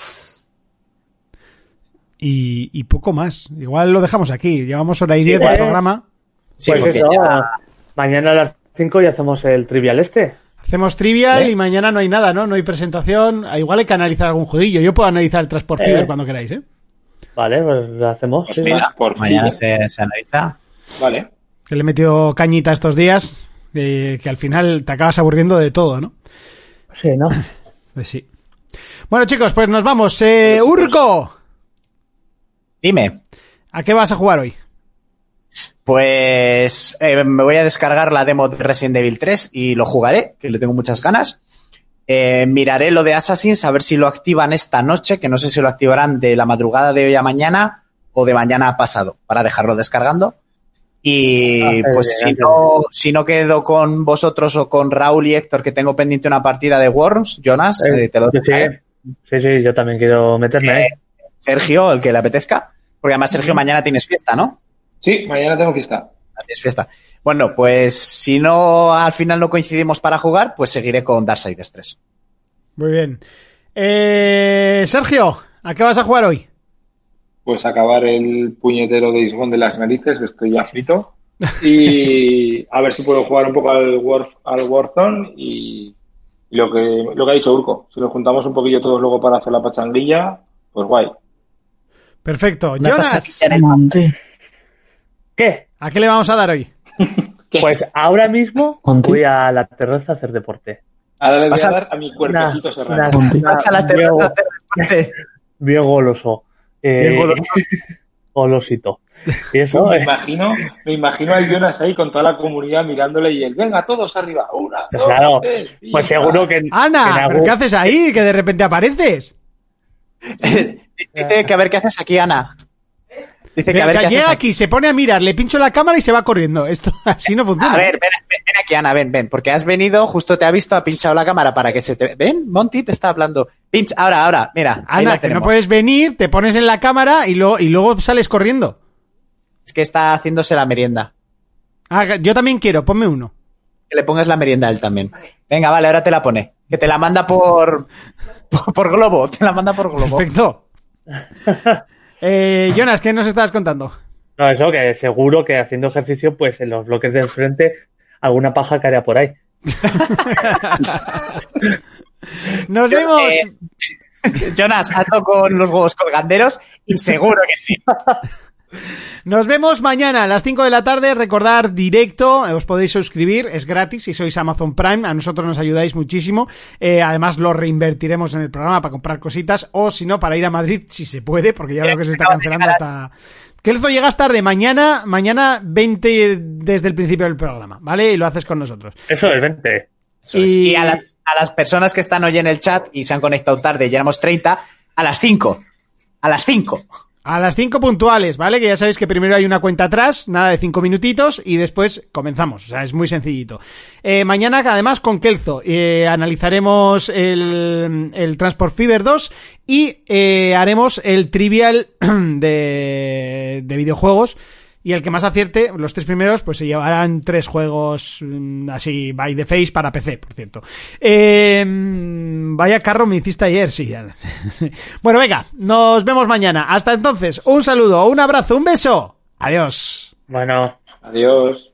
Y, y poco más. Igual lo dejamos aquí. Llevamos hora y Sí, diez de ¿eh? programa. Sí, pues porque eso, ya- mañana a las 5 ya hacemos el trivial este. Hacemos trivial ¿Eh? y mañana no hay nada, ¿no? No hay presentación. Ah, Igual hay que analizar algún jueguillo. Yo puedo analizar el Transport Eh. Fever cuando queráis, ¿eh? Vale, pues lo hacemos. Pues sí. mira, por mañana se analiza. Vale. Que le he metido cañita estos días. eh, que al final te acabas aburriendo de todo, ¿no? Sí, ¿no? [COUGHS] Pues sí. Bueno, chicos, pues nos vamos. Eh, Urco, Dime, ¿a qué vas a jugar hoy? pues eh, me voy a descargar la demo de Resident Evil 3 y lo jugaré, que le tengo muchas ganas. Eh, miraré lo de Assassin's, a ver si lo activan esta noche, que no sé si lo activarán de la madrugada de hoy a mañana o de mañana a pasado, para dejarlo descargando. Y Ah, pues bien, si no, si no quedo con vosotros o con Raúl y Héctor, que tengo pendiente una partida de Worms, Jonas, Eh, eh, te lo sí, dejaré. sí, sí, yo también quiero meterme. Eh. Sergio, el que le apetezca. Porque además, Sergio, mañana tienes fiesta, ¿no? Sí, mañana tengo fiesta. Tienes fiesta. Bueno, pues si no al final no coincidimos para jugar, pues seguiré con Darksiders 3. Muy bien. Eh, Sergio, ¿a qué vas a jugar hoy? Pues acabar el puñetero de Isgón de las narices, que estoy ya frito. Y a ver si puedo jugar un poco al, War, al Warzone y, y lo que lo que ha dicho Urco. Si nos juntamos un poquillo todos luego para hacer la pachanguilla, pues guay. Perfecto. Una Jonas, ¿Qué? ¿a qué le vamos a dar hoy? [LAUGHS] ¿Qué? Pues ahora mismo voy a la terraza a hacer deporte. Ahora le voy Vas a a- dar a mi cuerpecito Una- serrano. una- Vas a la terraza a hacer deporte. [LAUGHS] bien goloso. Eh, golosito. [LAUGHS] Y eso, Me imagino, me imagino al Jonas ahí con toda la comunidad mirándole y él, venga, todos arriba, una, dos, claro, tres, pues y seguro que. Ana, que ¿pero algún- qué haces ahí? Que de repente apareces. [LAUGHS] Dice que a ver qué haces aquí, Ana. Dice que a o ver sea, qué haces llega aquí. aquí, se pone a mirar, le pincho la cámara y se va corriendo. Esto [LAUGHS] así no funciona. A ver, ven, ven, ven aquí, Ana, ven, ven, porque has venido, justo te ha visto, ha pinchado la cámara para que se te... ¿Ven? Monty te está hablando. Pincha, ahora, ahora, mira. Ana, que no puedes venir, te pones en la cámara y, luego y luego sales corriendo. Es que está haciéndose la merienda. Ah, yo también quiero, ponme uno. Que le pongas la merienda a él también. Venga, vale, ahora te la pone. Que te la manda por... [LAUGHS] por, por globo, te la manda por globo. Perfecto. [LAUGHS] Eh, Jonas, ¿qué nos estabas contando? No, eso que seguro que haciendo ejercicio, pues en los bloques de enfrente, alguna paja caería por ahí. [LAUGHS] Nos Yo, vemos. eh, [LAUGHS] Jonas, ando con los huevos colganderos y seguro que sí. [LAUGHS] Nos vemos mañana a las 5 de la tarde. Recordar directo, os podéis suscribir, es gratis si sois Amazon Prime. A nosotros nos ayudáis muchísimo. Eh, además, lo reinvertiremos en el programa para comprar cositas o si no, para ir a Madrid si se puede, porque ya veo que se está cancelando hasta. Kelzo, llegas tarde. Mañana, mañana 20 desde el principio del programa, ¿vale? Y lo haces con nosotros. Eso es 20. Eso es. Y- Y a las, a las personas que están hoy en el chat y se han conectado tarde, ya éramos 30, a las 5. A las 5. A las 5 puntuales, ¿vale? Que ya sabéis que primero hay una cuenta atrás, nada de 5 minutitos, y después comenzamos. O sea, es muy sencillito. Eh, mañana, además, con Kelzo, eh, analizaremos el, el Transport Fever 2 y eh, haremos el trivial [CLEARS THROAT] de, de videojuegos. Y el que más acierte, los tres primeros, pues se llevarán tres juegos mm, así, by the face para PC, por cierto. Eh, vaya carro me hiciste ayer, sí. [LAUGHS] bueno, venga, nos vemos mañana. Hasta entonces, un saludo, un abrazo, un beso. Adiós. Bueno. Adiós.